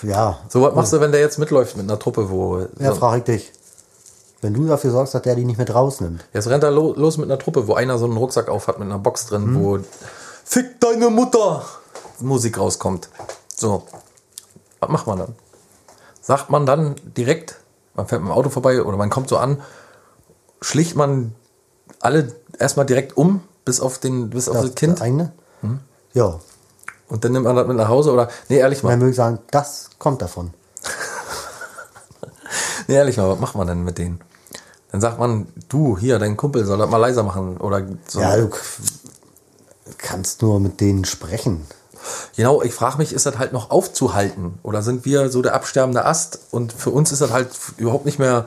[SPEAKER 3] Ja.
[SPEAKER 2] So, was machst du, wenn der jetzt mitläuft mit einer Truppe, wo.
[SPEAKER 3] Ja,
[SPEAKER 2] so,
[SPEAKER 3] frage ich dich. Wenn du dafür sorgst, dass der die nicht mit rausnimmt.
[SPEAKER 2] jetzt rennt er lo los mit einer Truppe, wo einer so einen Rucksack auf hat mit einer Box drin,
[SPEAKER 3] Mhm.
[SPEAKER 2] wo Fick deine Mutter Musik rauskommt. So. Was macht man dann? Sagt man dann direkt, man fährt mit dem Auto vorbei oder man kommt so an, schlicht man alle erstmal direkt um, bis auf den, bis auf das, Kind
[SPEAKER 3] eigene?
[SPEAKER 2] Hm?
[SPEAKER 3] Ja.
[SPEAKER 2] und dann nimmt man das mit nach Hause oder, nee, ehrlich
[SPEAKER 3] Dann
[SPEAKER 2] mal,
[SPEAKER 3] würde ich sagen, das kommt davon.
[SPEAKER 2] nee, ehrlich mal, was macht man denn mit denen? Dann sagt man, du, hier, dein Kumpel soll das mal leiser machen oder so.
[SPEAKER 3] Ja, du kannst nur mit denen sprechen.
[SPEAKER 2] Genau, ich frage mich, ist das halt noch aufzuhalten? Oder sind wir so der absterbende Ast und für uns ist das halt überhaupt nicht mehr.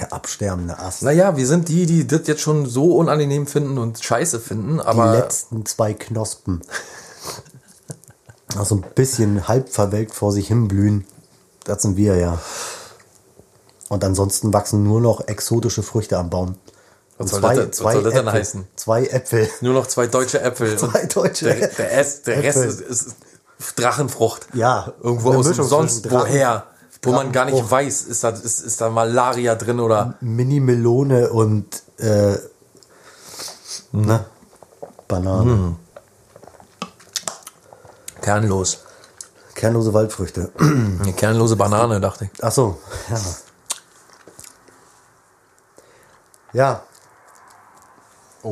[SPEAKER 3] Der absterbende Ast.
[SPEAKER 2] Naja, wir sind die, die das jetzt schon so unangenehm finden und scheiße finden,
[SPEAKER 3] die
[SPEAKER 2] aber.
[SPEAKER 3] letzten zwei Knospen. Also ein bisschen halb verwelkt vor sich hinblühen. Das sind wir ja. Und ansonsten wachsen nur noch exotische Früchte am Baum.
[SPEAKER 2] Was
[SPEAKER 3] Und
[SPEAKER 2] soll das soll das denn
[SPEAKER 3] Äpfel.
[SPEAKER 2] heißen?
[SPEAKER 3] Zwei Äpfel.
[SPEAKER 2] Nur noch zwei deutsche Äpfel.
[SPEAKER 3] Zwei deutsche
[SPEAKER 2] der, der, Rest, der Rest
[SPEAKER 3] Äpfel.
[SPEAKER 2] ist, ist Drachenfrucht.
[SPEAKER 3] Ja,
[SPEAKER 2] Irgendwo aus
[SPEAKER 3] Mischung
[SPEAKER 2] sonst woher. Wo man gar nicht weiß, ist da, ist, ist da Malaria drin oder.
[SPEAKER 3] Mini-Melone und äh, ne? Banane.
[SPEAKER 2] Hm. Kernlos.
[SPEAKER 3] Kernlose Waldfrüchte.
[SPEAKER 2] Eine kernlose Banane, dachte ich.
[SPEAKER 3] Ach so, ja. Ja.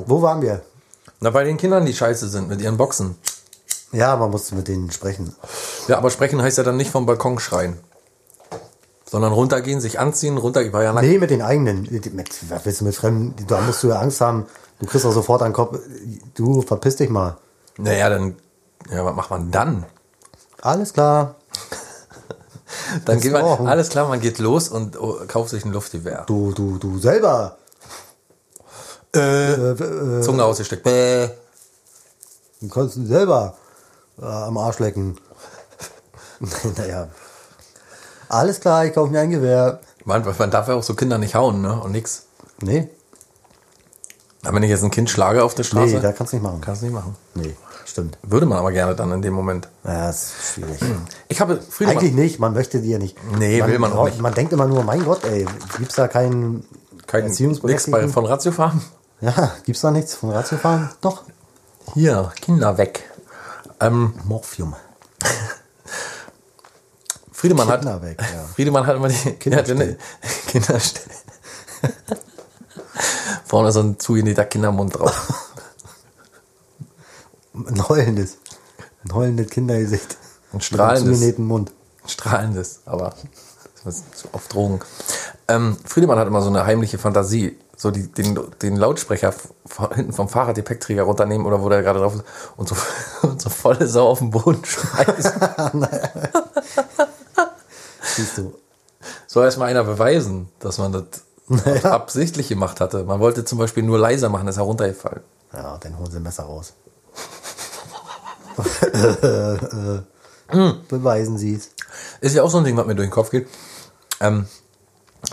[SPEAKER 3] Wo waren wir?
[SPEAKER 2] Na, bei den Kindern, die scheiße sind mit ihren Boxen.
[SPEAKER 3] Ja, man musste mit denen sprechen.
[SPEAKER 2] Ja, aber sprechen heißt ja dann nicht vom Balkon schreien. Sondern runtergehen, sich anziehen, runter. Ich war ja nackt.
[SPEAKER 3] Nee, mit den eigenen. Mit, was willst du mit Fremden? Da musst du ja Angst haben. Du kriegst auch sofort einen Kopf. Du, verpiss dich mal.
[SPEAKER 2] Naja, dann. Ja, was macht man dann?
[SPEAKER 3] Alles klar.
[SPEAKER 2] Dann geht man. Alles klar, man geht los und oh, kauft sich ein Luftgewehr.
[SPEAKER 3] Du, du, du selber.
[SPEAKER 2] Äh, Zunge ausgesteckt. Bäh.
[SPEAKER 3] Du kannst selber äh, am Arsch lecken. naja. Alles klar, ich kaufe mir ein Gewehr.
[SPEAKER 2] Man, man darf ja auch so Kinder nicht hauen, ne? Und nix.
[SPEAKER 3] Nee,
[SPEAKER 2] Aber wenn ich jetzt ein Kind schlage auf der Straße,
[SPEAKER 3] nee, da kannst du nicht machen.
[SPEAKER 2] kannst du nicht machen.
[SPEAKER 3] Nee, stimmt.
[SPEAKER 2] Würde man aber gerne dann in dem Moment.
[SPEAKER 3] Ja, ist schwierig.
[SPEAKER 2] Ich habe Friedemann.
[SPEAKER 3] Eigentlich nicht, man möchte die ja nicht.
[SPEAKER 2] Nee, will man auch nicht.
[SPEAKER 3] Man denkt immer nur, mein Gott, ey, gibt's da keinen
[SPEAKER 2] kein nix bei,
[SPEAKER 3] Erziehungsberechtigten?
[SPEAKER 2] von Ratio fahren.
[SPEAKER 3] Ja, gibt's da nichts von Ratiofahren? Doch.
[SPEAKER 2] Hier, Kinder weg. Ähm,
[SPEAKER 3] Morphium.
[SPEAKER 2] Friedemann hat.
[SPEAKER 3] Kinder weg, ja.
[SPEAKER 2] Friedemann hat immer die
[SPEAKER 3] Kinderstill.
[SPEAKER 2] Kinderstill. Vorne so ein zugenähter Kindermund drauf.
[SPEAKER 3] Ein heulendes. Ein heulendes Kindergesicht.
[SPEAKER 2] Ein strahlendes.
[SPEAKER 3] Zugenähten Mund.
[SPEAKER 2] Strahlendes, aber das ist auf Drogen. Ähm, Friedemann hat immer so eine heimliche Fantasie. So die, den, den Lautsprecher hinten vom Fahrradgepäckträger runternehmen oder wo der gerade drauf ist und so, und so volle Sau auf den Boden schmeißen.
[SPEAKER 3] Siehst du.
[SPEAKER 2] Soll erst mal einer beweisen, dass man das
[SPEAKER 3] Naja.
[SPEAKER 2] absichtlich gemacht hatte. Man wollte zum Beispiel nur leiser machen, ist heruntergefallen.
[SPEAKER 3] Ja, dann holen sie ein Messer raus. Beweisen sie es.
[SPEAKER 2] Ist ja auch so ein Ding, was mir durch den Kopf geht. Ähm,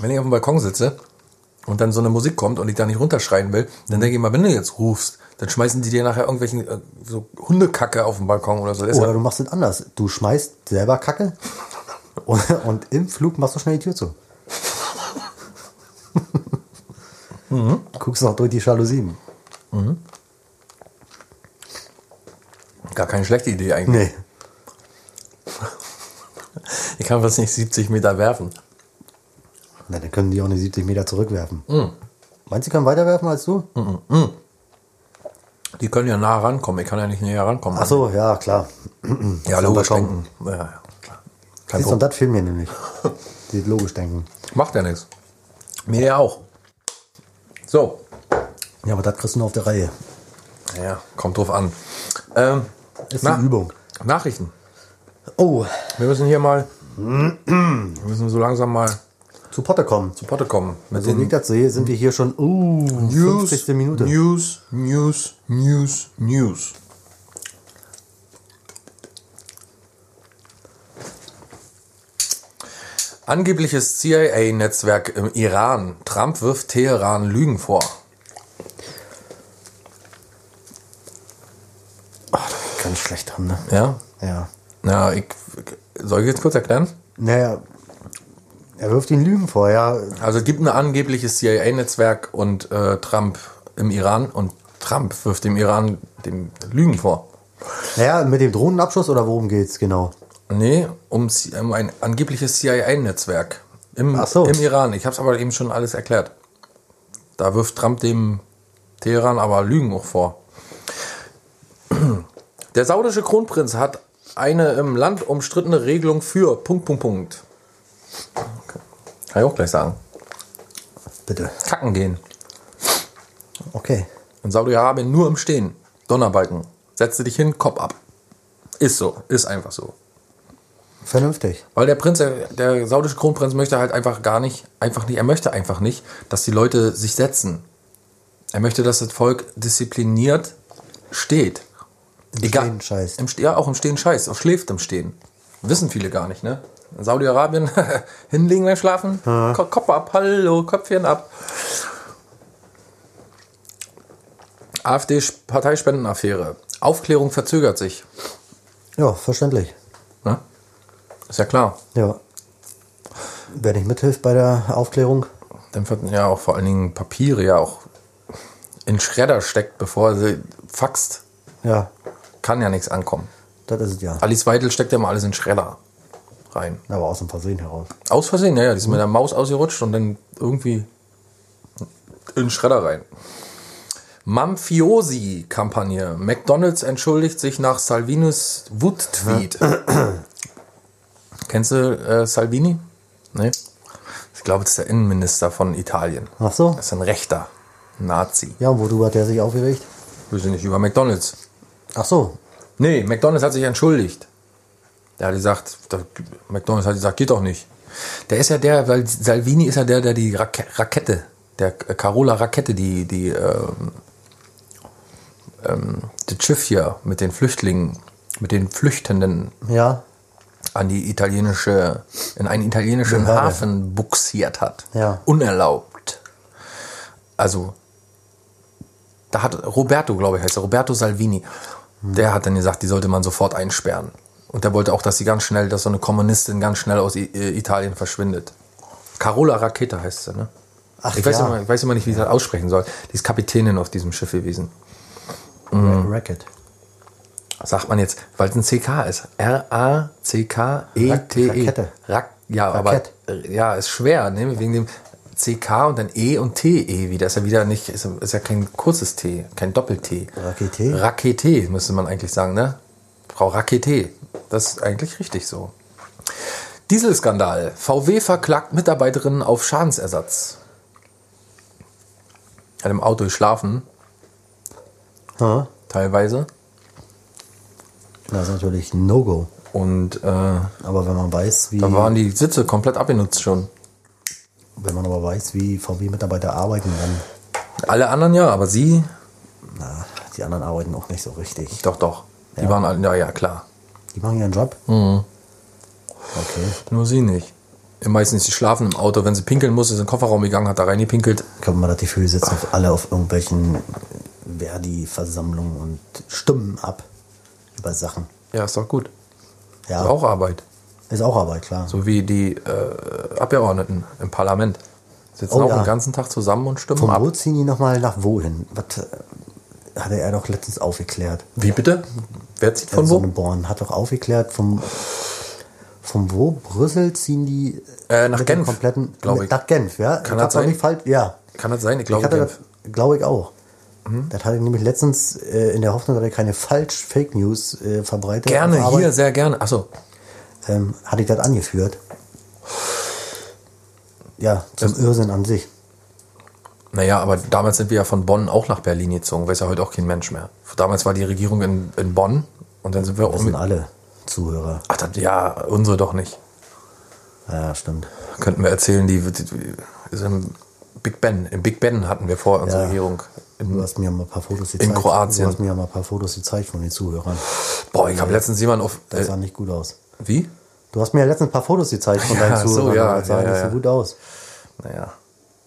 [SPEAKER 2] wenn ich auf dem Balkon sitze und dann so eine Musik kommt und ich da nicht runterschreien will, dann denke ich mal, wenn du jetzt rufst, dann schmeißen die dir nachher irgendwelchen äh, so Hundekacke auf den Balkon oder so.
[SPEAKER 3] Oder du machst es anders. Du schmeißt selber Kacke und, und im Flug machst du schnell die Tür zu. Guckst noch durch die Jalousien.
[SPEAKER 2] gar keine schlechte Idee eigentlich.
[SPEAKER 3] Nee.
[SPEAKER 2] Ich kann was nicht 70 Meter werfen.
[SPEAKER 3] Na, dann können die auch nicht 70 Meter zurückwerfen. Meinst du, die können weiter werfen als du?
[SPEAKER 2] Die können ja nah rankommen. Ich kann ja nicht näher rankommen.
[SPEAKER 3] Ach so, ja, klar.
[SPEAKER 2] ja, logisch denken. Ja, ja, klar. Kein
[SPEAKER 3] Siehst du, und das fehlt mir nämlich. Dieses logisch denken.
[SPEAKER 2] Macht ja nichts. Mir ja auch. So.
[SPEAKER 3] Ja, aber das kriegst du nur auf der Reihe.
[SPEAKER 2] Ja, kommt drauf an. Ähm,
[SPEAKER 3] Ist eine Übung.
[SPEAKER 2] Nachrichten.
[SPEAKER 3] Oh,
[SPEAKER 2] Wir müssen hier mal, wir müssen so langsam mal
[SPEAKER 3] zu Potte kommen.
[SPEAKER 2] zu Potte kommen. Mit
[SPEAKER 3] So wie ich das sehe, sind wir hier schon, uh, 50. Minute.
[SPEAKER 2] News, News, News, News. Angebliches CIA-Netzwerk im Iran. Trump wirft Teheran Lügen vor.
[SPEAKER 3] Ganz schlecht haben, ne?
[SPEAKER 2] Ja?
[SPEAKER 3] Ja.
[SPEAKER 2] Na, ich, soll ich jetzt kurz erklären?
[SPEAKER 3] Naja, er wirft ihn Lügen vor, ja.
[SPEAKER 2] Also es gibt ein angebliches CIA-Netzwerk und äh, Trump im Iran und Trump wirft dem Iran dem Lügen vor.
[SPEAKER 3] Naja, mit dem Drohnenabschuss oder worum geht's genau?
[SPEAKER 2] Nee, um, um ein angebliches CIA-Netzwerk im,
[SPEAKER 3] so.
[SPEAKER 2] im Iran. Ich habe es aber eben schon alles erklärt. Da wirft Trump dem Teheran aber Lügen auch vor. Der saudische Kronprinz hat eine im Land umstrittene Regelung für Punkt, Punkt, Punkt. Kann ich auch gleich sagen.
[SPEAKER 3] Bitte.
[SPEAKER 2] Kacken gehen.
[SPEAKER 3] Okay.
[SPEAKER 2] In Saudi-Arabien nur im Stehen. Donnerbalken. Setze dich hin, Kopf ab. Ist so. Ist einfach so.
[SPEAKER 3] Vernünftig.
[SPEAKER 2] Weil der Prinz, der, saudische Kronprinz möchte halt einfach gar nicht, einfach nicht, er möchte einfach nicht, dass die Leute sich setzen. Er möchte, dass das Volk diszipliniert steht.
[SPEAKER 3] Im Stehen scheißt.
[SPEAKER 2] Im, ja, auch im Stehen scheißt, auch schläft im Stehen. Wissen viele gar nicht, ne? Saudi-Arabien hinlegen, dann schlafen, Ko- Kopf ab, hallo, Köpfchen ab. AfD-Parteispendenaffäre. Aufklärung verzögert sich.
[SPEAKER 3] Ja, verständlich.
[SPEAKER 2] Ne? Ist ja klar.
[SPEAKER 3] Ja. Wer nicht mithilft bei der Aufklärung,
[SPEAKER 2] Dann wird ja auch vor allen Dingen Papiere ja auch in Schredder steckt, bevor sie faxt,
[SPEAKER 3] ja,
[SPEAKER 2] kann ja nichts ankommen.
[SPEAKER 3] das ist es ja.
[SPEAKER 2] Alice Weidel steckt ja immer alles in Schredder rein.
[SPEAKER 3] Aber aus dem Versehen heraus.
[SPEAKER 2] Aus Versehen, ja, ja, die ist mit der Maus ausgerutscht und dann irgendwie in den Schredder rein. Mafiosi-Kampagne. McDonalds entschuldigt sich nach Salvinis Wut-Tweet. Kennst du äh, Salvini? Nee? Ich glaube, das ist der Innenminister von Italien.
[SPEAKER 3] Ach so.
[SPEAKER 2] Das ist ein rechter Nazi.
[SPEAKER 3] Ja, und worüber hat der sich aufgeregt?
[SPEAKER 2] Wir sind nicht über McDonalds.
[SPEAKER 3] Ach so.
[SPEAKER 2] Nee, McDonalds hat sich entschuldigt. Der hat gesagt, der McDonalds hat gesagt, geht doch nicht. Der ist ja der, weil Salvini ist ja der, der die Rake Rakete, der Carola Rakete, die, die, ähm, ähm, das Schiff hier mit den Flüchtlingen, mit den Flüchtenden
[SPEAKER 3] Ja.
[SPEAKER 2] an die italienische, in einen italienischen
[SPEAKER 3] Behörde.
[SPEAKER 2] Hafen buxiert hat.
[SPEAKER 3] Ja.
[SPEAKER 2] Unerlaubt. Also, da hat Roberto, glaube ich, heißt er, Roberto Salvini, der hat dann gesagt, die sollte man sofort einsperren. Und der wollte auch, dass sie ganz schnell, dass so eine Kommunistin ganz schnell aus äh, Italien verschwindet. Carola Rakete heißt sie, ne?
[SPEAKER 3] Ach
[SPEAKER 2] ich, weiß
[SPEAKER 3] ja.
[SPEAKER 2] immer, ich weiß immer nicht, wie ich das aussprechen soll. Die ist Kapitänin auf diesem Schiff gewesen.
[SPEAKER 3] Racket.
[SPEAKER 2] Sagt man jetzt, weil es ein CK ist. R-A-C-K-E-T-E.
[SPEAKER 3] Rakete.
[SPEAKER 2] E Rak ja,
[SPEAKER 3] Rakett.
[SPEAKER 2] aber äh, ja, ist schwer, ne? wegen dem CK und dann E und T-E wieder. Ist ja wieder nicht, ist, ist ja kein kurzes T, kein Doppel-T.
[SPEAKER 3] Rakete?
[SPEAKER 2] Rakete, müsste man eigentlich sagen, ne? Frau Rakete. Das ist eigentlich richtig so. Dieselskandal. VW verklagt Mitarbeiterinnen auf Schadensersatz. Hat im Auto geschlafen,
[SPEAKER 3] Ja.
[SPEAKER 2] teilweise.
[SPEAKER 3] Das ist natürlich ein No-Go.
[SPEAKER 2] Und äh,
[SPEAKER 3] Aber wenn man weiß, wie,
[SPEAKER 2] Da waren die Sitze komplett abgenutzt schon.
[SPEAKER 3] wenn man aber weiß, wie VW-Mitarbeiter arbeiten, dann,
[SPEAKER 2] Alle anderen ja, aber sie,
[SPEAKER 3] na, die anderen arbeiten auch nicht so richtig.
[SPEAKER 2] doch, doch. Die
[SPEAKER 3] Ja.
[SPEAKER 2] waren alle, ja, ja, klar.
[SPEAKER 3] Die machen ihren Job.
[SPEAKER 2] Mhm.
[SPEAKER 3] Okay.
[SPEAKER 2] Nur sie nicht. Meistens die schlafen im Auto. Wenn sie pinkeln muss, ist in den Kofferraum gegangen, hat da reingepinkelt.
[SPEAKER 3] Ich habe immer das Gefühl, sitzen auf alle auf irgendwelchen Verdi-Versammlungen und stimmen ab über Sachen.
[SPEAKER 2] Ja, ist doch gut.
[SPEAKER 3] Ja,
[SPEAKER 2] Ist auch Arbeit.
[SPEAKER 3] ist auch Arbeit, klar.
[SPEAKER 2] So wie die äh, Abgeordneten im Parlament. Sitzen
[SPEAKER 3] Oh
[SPEAKER 2] auch
[SPEAKER 3] ja.
[SPEAKER 2] den ganzen Tag zusammen und stimmen
[SPEAKER 3] Von
[SPEAKER 2] ab.
[SPEAKER 3] wo ziehen die nochmal nach wohin? Was hatte er doch letztens aufgeklärt?
[SPEAKER 2] Wie bitte? Wer zieht
[SPEAKER 3] Von
[SPEAKER 2] von wo?
[SPEAKER 3] Sonneborn hat doch aufgeklärt, vom, von wo? Brüssel ziehen die
[SPEAKER 2] Äh, nach Genf,
[SPEAKER 3] kompletten,
[SPEAKER 2] glaub
[SPEAKER 3] mit-
[SPEAKER 2] ich.
[SPEAKER 3] Nach Genf, ja?
[SPEAKER 2] Kann das sein?
[SPEAKER 3] Nicht falsch, ja.
[SPEAKER 2] Kann das sein? Ich glaube, Genf.
[SPEAKER 3] das, glaube ich auch. Das hatte ich nämlich letztens äh, in der Hoffnung, dass er keine Falsch-Fake News äh, verbreitet.
[SPEAKER 2] Gerne,
[SPEAKER 3] Arbeit,
[SPEAKER 2] hier, sehr gerne. Achso,
[SPEAKER 3] Ähm, hatte ich das angeführt. Ja, zum Irrsinn an sich.
[SPEAKER 2] Naja, aber damals sind wir ja von Bonn auch nach Berlin gezogen. Weiß ja heute auch kein Mensch mehr. Damals war die Regierung in, in Bonn und dann sind wir auch
[SPEAKER 3] Das sind alle Zuhörer.
[SPEAKER 2] Ach, das, ja, unsere doch nicht.
[SPEAKER 3] Ja, stimmt.
[SPEAKER 2] Könnten wir erzählen, die, die, die ist im Big Ben. Im Big Ben hatten wir vor unsere
[SPEAKER 3] Ja.
[SPEAKER 2] Regierung.
[SPEAKER 3] Du
[SPEAKER 2] In,
[SPEAKER 3] hast mir mal ein paar Fotos gezeigt.
[SPEAKER 2] Kroatien.
[SPEAKER 3] Du hast mir mal ein paar Fotos gezeigt von den Zuhörern.
[SPEAKER 2] boah, ich habe letztens jemanden auf.
[SPEAKER 3] Das sah
[SPEAKER 2] Äh,
[SPEAKER 3] nicht gut aus.
[SPEAKER 2] wie?
[SPEAKER 3] Du hast mir ja letztens ein paar Fotos gezeigt von
[SPEAKER 2] Ja,
[SPEAKER 3] deinen
[SPEAKER 2] so,
[SPEAKER 3] Zuhörern.
[SPEAKER 2] ja,
[SPEAKER 3] aber das sah
[SPEAKER 2] ja,
[SPEAKER 3] nicht
[SPEAKER 2] ja.
[SPEAKER 3] so gut aus.
[SPEAKER 2] Naja.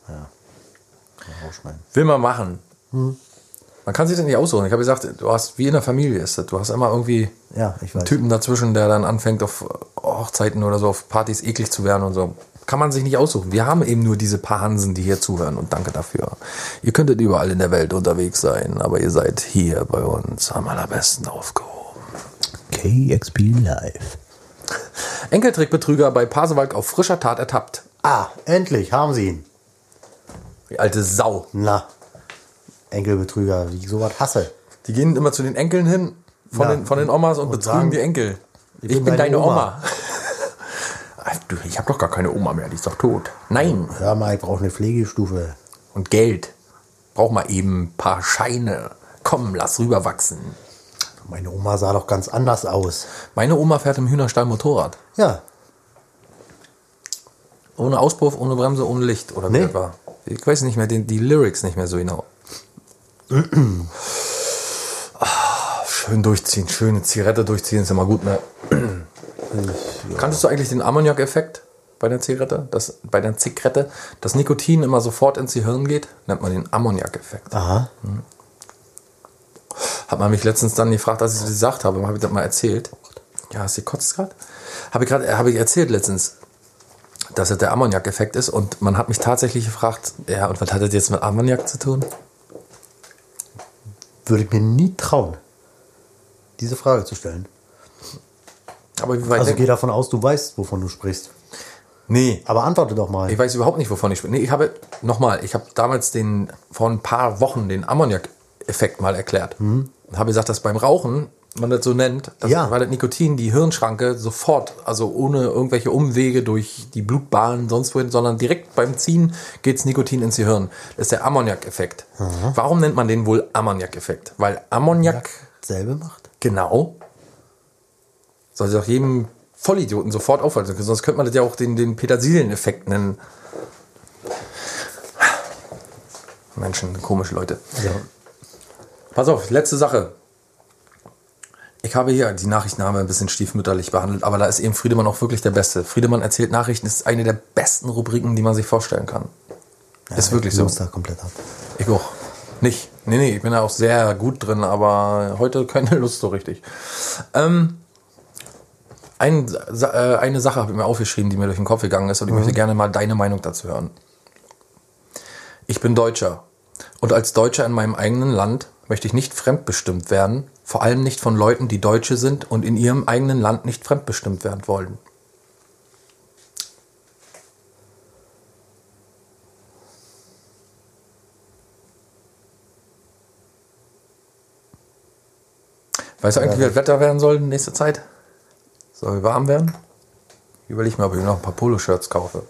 [SPEAKER 3] Rausschneiden.
[SPEAKER 2] Will man machen.
[SPEAKER 3] Hm.
[SPEAKER 2] Man kann sich das nicht aussuchen. Ich habe gesagt, du hast wie in der Familie ist das. Du hast immer irgendwie
[SPEAKER 3] Ja,
[SPEAKER 2] einen Typen dazwischen, der dann anfängt, auf Hochzeiten oder so, auf Partys eklig zu werden und so. Kann man sich nicht aussuchen. Wir haben eben nur diese paar Hansen, die hier zuhören und danke dafür. Ihr könntet überall in der Welt unterwegs sein, aber ihr seid hier bei uns am allerbesten aufgehoben.
[SPEAKER 3] KXP Live.
[SPEAKER 2] Enkeltrickbetrüger bei Pasewalk auf frischer Tat ertappt.
[SPEAKER 3] Ah, endlich haben sie ihn.
[SPEAKER 2] Die alte Sau.
[SPEAKER 3] Na, Enkelbetrüger, wie ich sowas hasse.
[SPEAKER 2] Die gehen immer zu den Enkeln hin von,
[SPEAKER 3] Ja.
[SPEAKER 2] den, von den Omas und,
[SPEAKER 3] Und
[SPEAKER 2] betrügen
[SPEAKER 3] sagen,
[SPEAKER 2] die Enkel. Ich bin,
[SPEAKER 3] bin
[SPEAKER 2] deine
[SPEAKER 3] deine
[SPEAKER 2] Oma.
[SPEAKER 3] Oma.
[SPEAKER 2] Du, ich habe doch gar keine Oma mehr, die ist doch tot. Nein.
[SPEAKER 3] Hör mal, ich brauche eine Pflegestufe.
[SPEAKER 2] Und Geld. Brauch mal eben ein paar Scheine. Komm, lass rüberwachsen.
[SPEAKER 3] Meine Oma sah doch ganz anders aus.
[SPEAKER 2] Meine Oma fährt im Hühnerstall Motorrad.
[SPEAKER 3] Ja,
[SPEAKER 2] Ohne Auspuff, ohne Bremse, ohne Licht. Oder wie
[SPEAKER 3] Nee.
[SPEAKER 2] das war. Ich weiß nicht mehr, die, die Lyrics nicht mehr so genau. Ah, schön durchziehen, schöne Zigarette durchziehen ist immer gut, ne? Kanntest du eigentlich den Ammoniak-Effekt bei der Zigarette? Das, bei der Zigarette, dass Nikotin immer sofort ins Gehirn geht, nennt man den Ammoniak-Effekt.
[SPEAKER 3] aha.
[SPEAKER 2] Hat man mich letztens dann gefragt, als ich das gesagt habe, habe ich das mal erzählt. Ja, hast du gekotzt gerade? Habe ich gerade, habe ich erzählt letztens, dass es der Ammoniak-Effekt ist und man hat mich tatsächlich gefragt, ja, und was hat das jetzt mit Ammoniak zu tun?
[SPEAKER 3] Würde ich mir nie trauen, diese Frage zu stellen.
[SPEAKER 2] Aber wie weit
[SPEAKER 3] Also geh davon aus, du weißt, wovon du sprichst.
[SPEAKER 2] Nee,
[SPEAKER 3] Aber antworte doch mal.
[SPEAKER 2] ich weiß überhaupt nicht, wovon ich spreche. Nee, ich habe, nochmal, ich habe damals den, vor ein paar Wochen den Ammoniak-Effekt mal erklärt. Und habe gesagt, dass beim Rauchen, man das so nennt, dass,
[SPEAKER 3] Ja.
[SPEAKER 2] weil das Nikotin die Hirnschranke sofort, also ohne irgendwelche Umwege durch die Blutbahn, sonst wohin, sondern direkt beim Ziehen geht's Nikotin ins Gehirn. Das ist der Ammoniak-Effekt. Warum nennt man den wohl Ammoniak-Effekt? Weil Ammoniak,
[SPEAKER 3] Selbe macht?
[SPEAKER 2] genau, soll sich auch jedem Vollidioten sofort auffallen. Sonst könnte man das ja auch den, den Petersilien-Effekt nennen. Menschen, komische Leute.
[SPEAKER 3] Ja.
[SPEAKER 2] Pass auf, letzte Sache. Ich habe hier, die Nachrichten haben wir ein bisschen stiefmütterlich behandelt, aber da ist eben Friedemann auch wirklich der Beste. Friedemann erzählt Nachrichten ist eine der besten Rubriken, die man sich vorstellen kann. ist wirklich
[SPEAKER 3] ich
[SPEAKER 2] so.
[SPEAKER 3] muss da komplett ab.
[SPEAKER 2] Ich auch. Nicht. Nee, nee, ich bin da auch sehr gut drin, aber heute keine Lust so richtig. Ähm, ein, äh, eine Sache habe ich mir aufgeschrieben, die mir durch den Kopf gegangen ist und ich möchte gerne mal deine Meinung dazu hören. Ich bin Deutscher und als Deutscher in meinem eigenen Land möchte ich nicht fremdbestimmt werden, vor allem nicht von Leuten, die Deutsche sind und in ihrem eigenen Land nicht fremdbestimmt werden wollen. Weißt du eigentlich, wie das Wetter werden soll in nächster Zeit? Soll warm werden? Ich überlege mir, ob ich noch ein paar Poloshirts kaufe.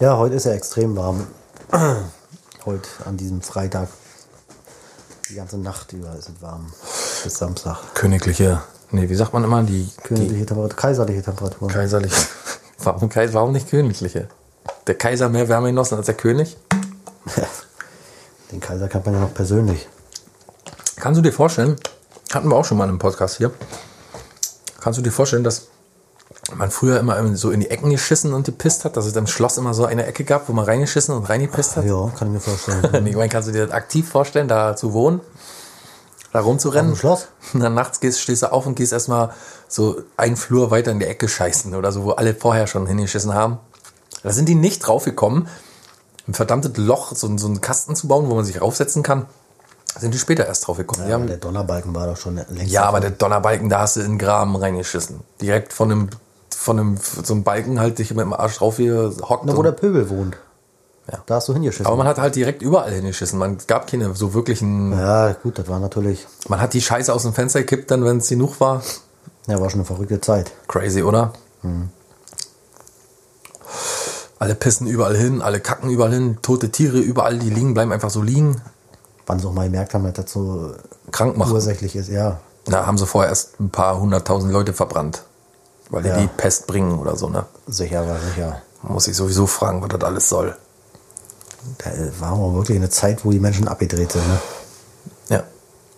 [SPEAKER 3] Ja, heute ist ja extrem warm. heute an diesem Freitag. Die ganze Nacht über ist es warm. Bis Samstag.
[SPEAKER 2] Königliche, nee, wie sagt man immer, die, die
[SPEAKER 3] Königliche Temperatur, kaiserliche Temperatur.
[SPEAKER 2] kaiserliche. Warum, warum nicht königliche? Der Kaiser mehr Wärme genossen als der König?
[SPEAKER 3] Den Kaiser kennt man ja noch persönlich.
[SPEAKER 2] Kannst du dir vorstellen, hatten wir auch schon mal im Podcast hier, kannst du dir vorstellen, dass man früher immer so in die Ecken geschissen und gepisst hat, dass es im Schloss immer so eine Ecke gab, wo man reingeschissen und reingepisst hat?
[SPEAKER 3] Ja, kann ich mir vorstellen.
[SPEAKER 2] Ich meine, kannst du dir das aktiv vorstellen, da zu wohnen? Da rumzurennen?
[SPEAKER 3] Auf dem Schloss?
[SPEAKER 2] Und dann nachts gehst, stehst du auf und gehst erstmal so einen Flur weiter in die Ecke scheißen oder so, wo alle vorher schon hingeschissen haben. Da sind die nicht draufgekommen, ein verdammtes Loch, so, so einen Kasten zu bauen, wo man sich raufsetzen kann. Da sind die später erst draufgekommen.
[SPEAKER 3] Ja,
[SPEAKER 2] haben,
[SPEAKER 3] der Donnerbalken war doch schon längst.
[SPEAKER 2] ja, aber
[SPEAKER 3] davon.
[SPEAKER 2] der Donnerbalken, da hast du in den Graben reingeschissen. Direkt von einem, von einem, so einem Balken halt dich mit dem Arsch drauf gehockt.
[SPEAKER 3] Na, wo der Pöbel wohnt.
[SPEAKER 2] Ja.
[SPEAKER 3] Da hast du hingeschissen.
[SPEAKER 2] aber man hat halt direkt überall hingeschissen. Man gab keine so wirklichen.
[SPEAKER 3] ja, gut, das war natürlich.
[SPEAKER 2] Man hat die Scheiße aus dem Fenster gekippt, dann, wenn es genug war.
[SPEAKER 3] Ja, war schon eine verrückte Zeit.
[SPEAKER 2] Crazy, oder? Alle pissen überall hin, alle kacken überall hin, tote Tiere überall, die liegen, bleiben einfach so liegen.
[SPEAKER 3] Wann sie auch mal gemerkt haben, dass das so
[SPEAKER 2] Krank machen.
[SPEAKER 3] ursächlich ist, ja.
[SPEAKER 2] Da haben sie vorher erst ein paar hunderttausend Leute verbrannt. Weil die
[SPEAKER 3] Ja.
[SPEAKER 2] die Pest bringen oder so, ne?
[SPEAKER 3] Sicher war sicher.
[SPEAKER 2] Muss ich sowieso fragen, was das alles soll.
[SPEAKER 3] Da war aber wirklich eine Zeit, wo die Menschen abgedreht sind. Ne?
[SPEAKER 2] Ja.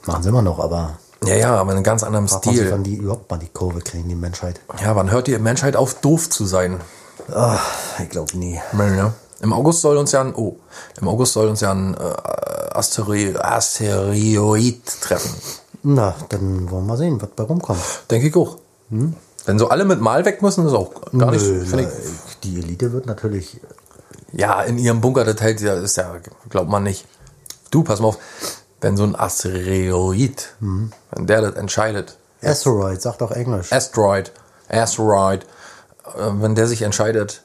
[SPEAKER 3] Machen sie immer noch, aber
[SPEAKER 2] Ja, ja, aber in einem ganz anderen
[SPEAKER 3] sich, wann
[SPEAKER 2] Stil.
[SPEAKER 3] die überhaupt mal die Kurve kriegen, die Menschheit.
[SPEAKER 2] Ja, wann hört die Menschheit auf, doof zu sein?
[SPEAKER 3] Ah, ich glaube nie.
[SPEAKER 2] Ja. Im August soll uns ja ein, oh, im August soll uns ja ein äh, Asteri Asteroid treffen.
[SPEAKER 3] Na, dann wollen wir mal sehen, was bei rumkommt.
[SPEAKER 2] Denke ich auch. Wenn so alle mit Mal weg müssen, ist auch gar nicht.
[SPEAKER 3] Nö,
[SPEAKER 2] finde
[SPEAKER 3] na, die Elite wird natürlich.
[SPEAKER 2] Ja, in ihrem Bunker, das hält ja, ist ja, glaubt man nicht. Du, pass mal auf, wenn so ein Asteroid, wenn der das entscheidet,
[SPEAKER 3] Asteroid, sagt doch Englisch.
[SPEAKER 2] Asteroid, Asteroid, äh, wenn der sich entscheidet,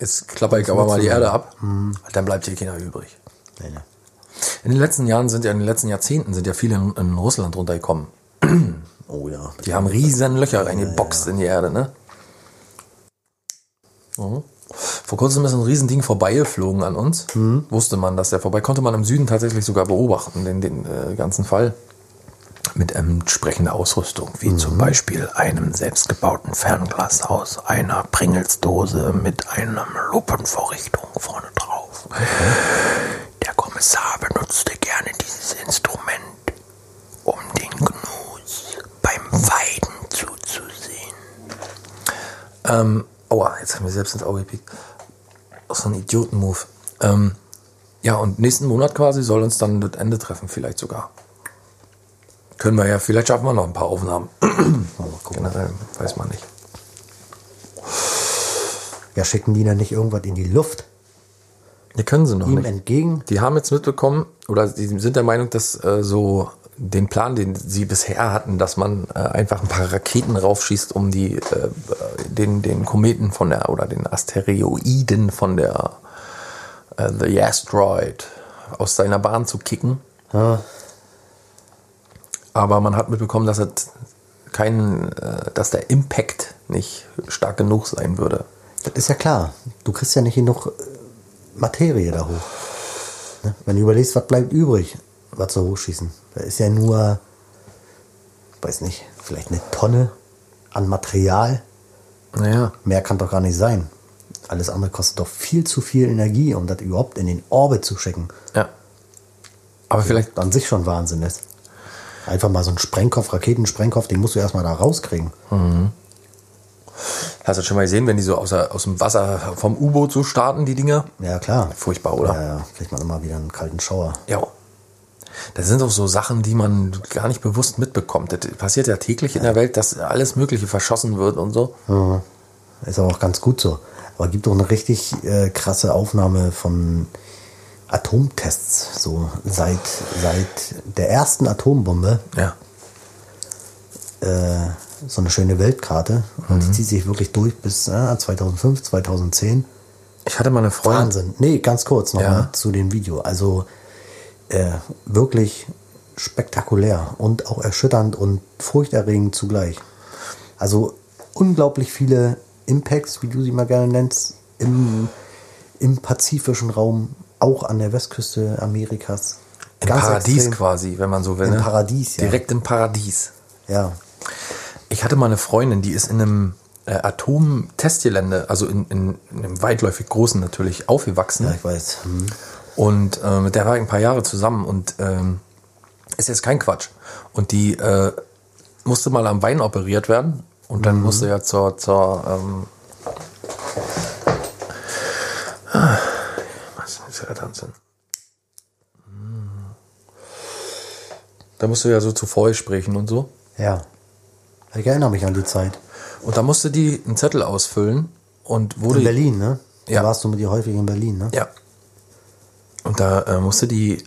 [SPEAKER 2] jetzt klapper ich aber mal die Erde ab, dann bleibt hier keiner übrig.
[SPEAKER 3] Nee, nee.
[SPEAKER 2] In den letzten Jahren sind ja, in den letzten Jahrzehnten sind ja viele in, in Russland runtergekommen.
[SPEAKER 3] Oh ja.
[SPEAKER 2] Die haben riesen Löcher reingeboxt in die Erde, ne? Mhm. Vor kurzem ist ein Riesending vorbeigeflogen an uns. Wusste man, dass der vorbei konnte man im Süden tatsächlich sogar beobachten, den, den äh, ganzen Fall. Mit entsprechender Ausrüstung, wie zum Beispiel einem selbstgebauten Fernglas aus einer Pringelsdose mit einer Lupenvorrichtung vorne drauf. Der Kommissar benutzte gerne dieses Instrument, um den Gnus beim Weiden zuzusehen. Ähm, aua, jetzt haben wir selbst ins Auge gepickt. So ein Idioten-Move. Ähm, ja, und nächsten Monat quasi soll uns dann das Ende treffen, vielleicht sogar. Können wir ja, vielleicht schaffen wir noch ein paar Aufnahmen.
[SPEAKER 3] Mal gucken.
[SPEAKER 2] Generell, weiß man nicht.
[SPEAKER 3] Ja, schicken die dann nicht irgendwas in die Luft?
[SPEAKER 2] Die können sie noch
[SPEAKER 3] Ihm
[SPEAKER 2] nicht.
[SPEAKER 3] entgegen?
[SPEAKER 2] Die haben jetzt mitbekommen, oder die sind der Meinung, dass äh, so den Plan, den sie bisher hatten, dass man äh, einfach ein paar Raketen raufschießt, um die äh, den, den Kometen von der oder den Asteroiden von der äh, The Asteroid aus seiner Bahn zu kicken.
[SPEAKER 3] Ja,
[SPEAKER 2] Aber man hat mitbekommen, dass es kein, äh, dass der Impact nicht stark genug sein würde.
[SPEAKER 3] das ist ja klar. Du kriegst ja nicht genug äh, Materie da hoch. Ne? Wenn du überlegst, was bleibt übrig, was zu hochschießen. Da ist ja nur, weiß nicht, vielleicht eine Tonne an Material.
[SPEAKER 2] Naja.
[SPEAKER 3] Mehr kann doch gar nicht sein. Alles andere kostet doch viel zu viel Energie, um das überhaupt in den Orbit zu schicken.
[SPEAKER 2] Ja. Aber vielleicht
[SPEAKER 3] an sich schon Wahnsinn ist. Einfach mal so ein Sprengkopf, Raketensprengkopf, den musst du erstmal da rauskriegen.
[SPEAKER 2] Hast du schon mal gesehen, wenn die so aus, der, aus dem Wasser vom U-Boot so starten, die Dinger?
[SPEAKER 3] Ja, klar.
[SPEAKER 2] Furchtbar, oder?
[SPEAKER 3] Ja, ja, kriegt man immer wieder einen kalten Schauer.
[SPEAKER 2] Ja. Das sind auch so Sachen, die man gar nicht bewusst mitbekommt. Das passiert ja täglich in der Welt, dass alles Mögliche verschossen wird und so.
[SPEAKER 3] Ist aber auch ganz gut so. Aber gibt doch eine richtig äh, krasse Aufnahme von Atomtests. So seit, seit der ersten Atombombe
[SPEAKER 2] Ja.
[SPEAKER 3] äh, so eine schöne Weltkarte. Und die zieht sich wirklich durch bis äh, 2005, 2010.
[SPEAKER 2] Ich hatte mal eine Freundin.
[SPEAKER 3] Wahnsinn. Nee, ganz kurz nochmal
[SPEAKER 2] Ja.
[SPEAKER 3] zu dem Video. Also äh, wirklich spektakulär und auch erschütternd und furchterregend zugleich. Also unglaublich viele Impacts, wie du sie mal gerne nennst, im, im pazifischen Raum, auch an der Westküste Amerikas.
[SPEAKER 2] Im
[SPEAKER 3] Ganz
[SPEAKER 2] Paradies
[SPEAKER 3] extrem.
[SPEAKER 2] quasi, wenn man so will.
[SPEAKER 3] Im
[SPEAKER 2] ne?
[SPEAKER 3] Paradies, ja.
[SPEAKER 2] Direkt im Paradies.
[SPEAKER 3] Ja.
[SPEAKER 2] Ich hatte mal eine Freundin, die ist in einem äh, Atomtestgelände, also in, in, in einem weitläufig großen natürlich, aufgewachsen.
[SPEAKER 3] ja, ich weiß. Hm.
[SPEAKER 2] Und äh, mit der war ich ein paar Jahre zusammen und ähm, ist jetzt kein Quatsch. Und die äh, musste mal am Bein operiert werden Und dann musst du ja zur, zur ähm, ah, was ist ja Tanzen? Hm. Da musst du ja so zu Vorgesprächen und so.
[SPEAKER 3] Ja. Ich erinnere mich an die Zeit.
[SPEAKER 2] Und da musste die einen Zettel ausfüllen und wurde.
[SPEAKER 3] In Berlin, ne?
[SPEAKER 2] Ja.
[SPEAKER 3] Da warst du mit dir häufig in Berlin, ne?
[SPEAKER 2] Ja. Und da äh, musste die,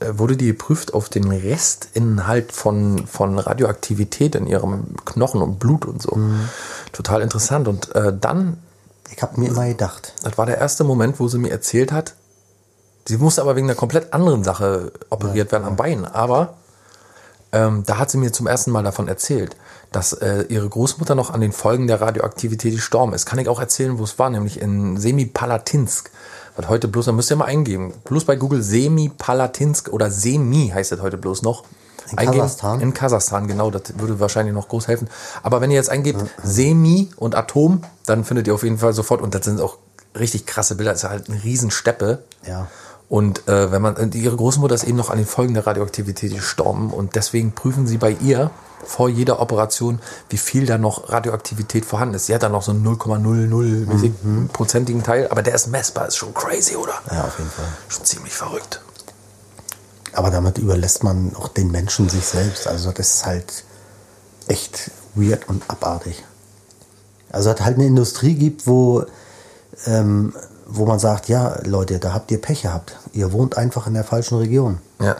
[SPEAKER 2] äh, wurde die geprüft auf den Restinhalt von, von Radioaktivität in ihrem Knochen und Blut und so. Total interessant. Und äh, dann,
[SPEAKER 3] Ich habe mir immer gedacht.
[SPEAKER 2] das war der erste Moment, wo sie mir erzählt hat, sie musste aber wegen einer komplett anderen Sache operiert werden am Bein. Aber ähm, da hat sie mir zum ersten Mal davon erzählt, dass äh, ihre Großmutter noch an den Folgen der Radioaktivität gestorben ist. Kann ich auch erzählen, wo es war, nämlich in Semipalatinsk. Was heute bloß, da müsst ihr mal eingeben. Bloß bei Google Semipalatinsk oder Semi heißt es heute bloß noch.
[SPEAKER 3] In
[SPEAKER 2] Eingeben.
[SPEAKER 3] Kasachstan?
[SPEAKER 2] In Kasachstan, genau. Das würde wahrscheinlich noch groß helfen. Aber wenn ihr jetzt eingebt Semi und Atom, dann findet ihr auf jeden Fall sofort, und das sind auch richtig krasse Bilder, das ist halt eine Riesensteppe.
[SPEAKER 3] Ja.
[SPEAKER 2] Und äh, wenn man, und ihre Großmutter ist eben noch an den Folgen der Radioaktivität gestorben und deswegen prüfen sie bei ihr vor jeder Operation, wie viel da noch Radioaktivität vorhanden ist. Sie hat da noch so einen 0,00 mäßig prozentigen Teil, aber der ist messbar, ist schon crazy, oder?
[SPEAKER 3] Ja, auf jeden Fall.
[SPEAKER 2] Schon ziemlich verrückt.
[SPEAKER 3] Aber damit überlässt man auch den Menschen sich selbst. Also das ist halt echt weird und abartig. Also dass halt eine Industrie gibt, wo, ähm, wo man sagt, ja, Leute, da habt ihr Pech gehabt. Ihr wohnt einfach in der falschen Region.
[SPEAKER 2] Ja.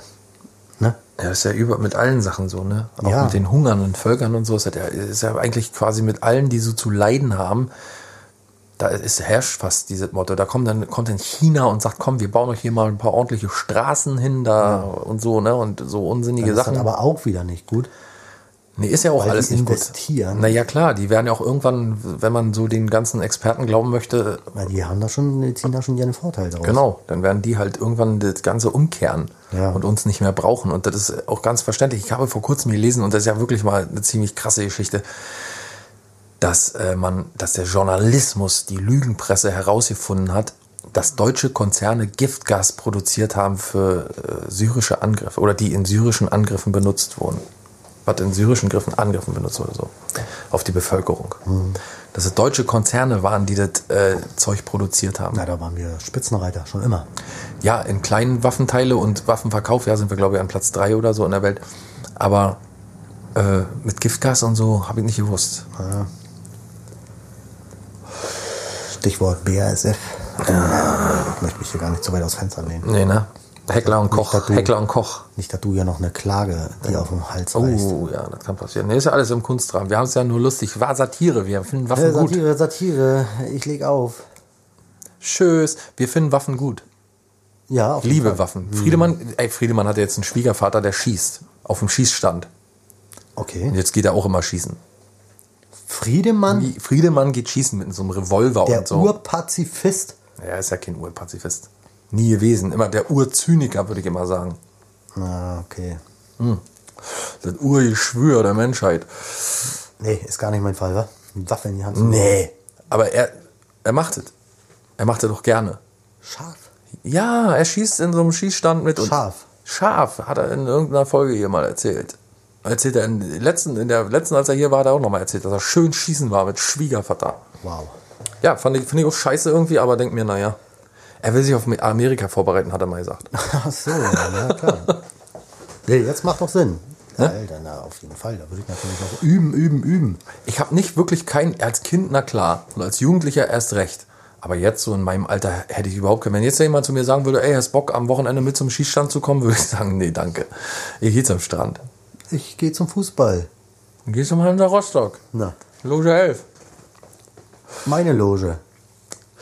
[SPEAKER 3] Ne?
[SPEAKER 2] Ja, das ist ja über mit allen Sachen so, ne? Auch
[SPEAKER 3] Ja.
[SPEAKER 2] mit den hungernden Völkern und so ist ja, ist ja eigentlich quasi mit allen, die so zu leiden haben. Da ist, herrscht fast dieses Motto. Da kommt dann, kommt dann China und sagt, komm, wir bauen euch hier mal ein paar ordentliche Straßen hin da und so, ne? Und so unsinnige
[SPEAKER 3] Das ist
[SPEAKER 2] Sachen.
[SPEAKER 3] dann aber auch wieder nicht gut.
[SPEAKER 2] Nee, ist ja auch
[SPEAKER 3] weil
[SPEAKER 2] alles nicht
[SPEAKER 3] investieren.
[SPEAKER 2] gut. Naja, klar, die werden ja auch irgendwann, wenn man so den ganzen Experten glauben möchte,
[SPEAKER 3] Weil die haben da schon, die ziehen da schon ihren Vorteil draus.
[SPEAKER 2] Genau, dann werden die halt irgendwann das Ganze umkehren
[SPEAKER 3] Ja.
[SPEAKER 2] und uns nicht mehr brauchen. Und das ist auch ganz verständlich. Ich habe vor kurzem gelesen, und das ist ja wirklich mal eine ziemlich krasse Geschichte, dass äh, man, dass der Journalismus, die Lügenpresse herausgefunden hat, dass deutsche Konzerne Giftgas produziert haben für äh, syrische Angriffe oder die in syrischen Angriffen benutzt wurden. Was in syrischen Griffen, Angriffen benutzt wurde, so. Auf die Bevölkerung. Dass es deutsche Konzerne waren, die das äh, Zeug produziert haben.
[SPEAKER 3] Na, da waren wir Spitzenreiter, schon immer.
[SPEAKER 2] Ja, in kleinen Waffenteile und Waffenverkauf, ja, sind wir, glaube ich, an Platz drei oder so in der Welt. Aber äh, mit Giftgas und so habe ich nicht gewusst.
[SPEAKER 3] Stichwort BASF. Ich möchte mich hier gar nicht so weit aus Fenster lehnen.
[SPEAKER 2] Nee, ne? Heckler und Koch.
[SPEAKER 3] du-
[SPEAKER 2] Heckler und Koch.
[SPEAKER 3] Nicht, dass du ja noch eine Klage dir auf dem Hals reißt.
[SPEAKER 2] Oh, ja, das kann passieren. Nee, ist ja alles im Kunstrahmen. Wir haben es ja nur lustig. War Satire. Wir finden Waffen
[SPEAKER 3] Äh,
[SPEAKER 2] gut.
[SPEAKER 3] Satire, Satire, ich leg auf.
[SPEAKER 2] Tschüss. Wir finden Waffen gut.
[SPEAKER 3] Ja, auf
[SPEAKER 2] Liebe
[SPEAKER 3] Fall.
[SPEAKER 2] Waffen. Friedemann, ey, Friedemann hatte jetzt einen Schwiegervater, der schießt. Auf dem Schießstand. Und
[SPEAKER 3] Okay.
[SPEAKER 2] jetzt geht er auch immer schießen.
[SPEAKER 3] Friedemann,
[SPEAKER 2] Friedemann geht schießen mit so einem Revolver
[SPEAKER 3] der
[SPEAKER 2] und so.
[SPEAKER 3] Urpazifist.
[SPEAKER 2] Er ist ja kein Urpazifist. Nie gewesen. Immer der Urzyniker, würde ich immer sagen.
[SPEAKER 3] Na, okay.
[SPEAKER 2] Das Urgeschwür der Menschheit.
[SPEAKER 3] Nee, ist gar nicht mein Fall, wa? Eine Waffe in die Hand.
[SPEAKER 2] Nee. Aber er, er macht es. Er macht es doch gerne.
[SPEAKER 3] Scharf.
[SPEAKER 2] Ja, er schießt in so einem Schießstand mit.
[SPEAKER 3] Scharf.
[SPEAKER 2] Scharf, hat er in irgendeiner Folge hier mal erzählt. Erzählt er in, der letzten, in der letzten, als er hier war, hat er auch nochmal erzählt, dass er schön schießen war mit Schwiegervater.
[SPEAKER 3] Wow.
[SPEAKER 2] Ja, fand ich, finde ich auch scheiße irgendwie, aber denk mir, naja. Er will sich auf Amerika vorbereiten, hat er mal gesagt.
[SPEAKER 3] Ach so, ja klar. nee, jetzt macht doch Sinn. Alter, na, auf jeden Fall. Da würde ich natürlich noch üben, üben, üben.
[SPEAKER 2] Ich habe nicht wirklich kein, als Kind, na klar, und als Jugendlicher erst recht. Aber jetzt so in meinem Alter hätte ich überhaupt keinen. Wenn jetzt jemand zu mir sagen würde, ey, hast Bock am Wochenende mit zum Schießstand zu kommen, würde ich sagen, nee, danke. Ich gehe zum Strand.
[SPEAKER 3] Ich gehe zum Fußball.
[SPEAKER 2] Dann gehst du mal Hansa Rostock.
[SPEAKER 3] Na,
[SPEAKER 2] Loge 11.
[SPEAKER 3] meine Loge.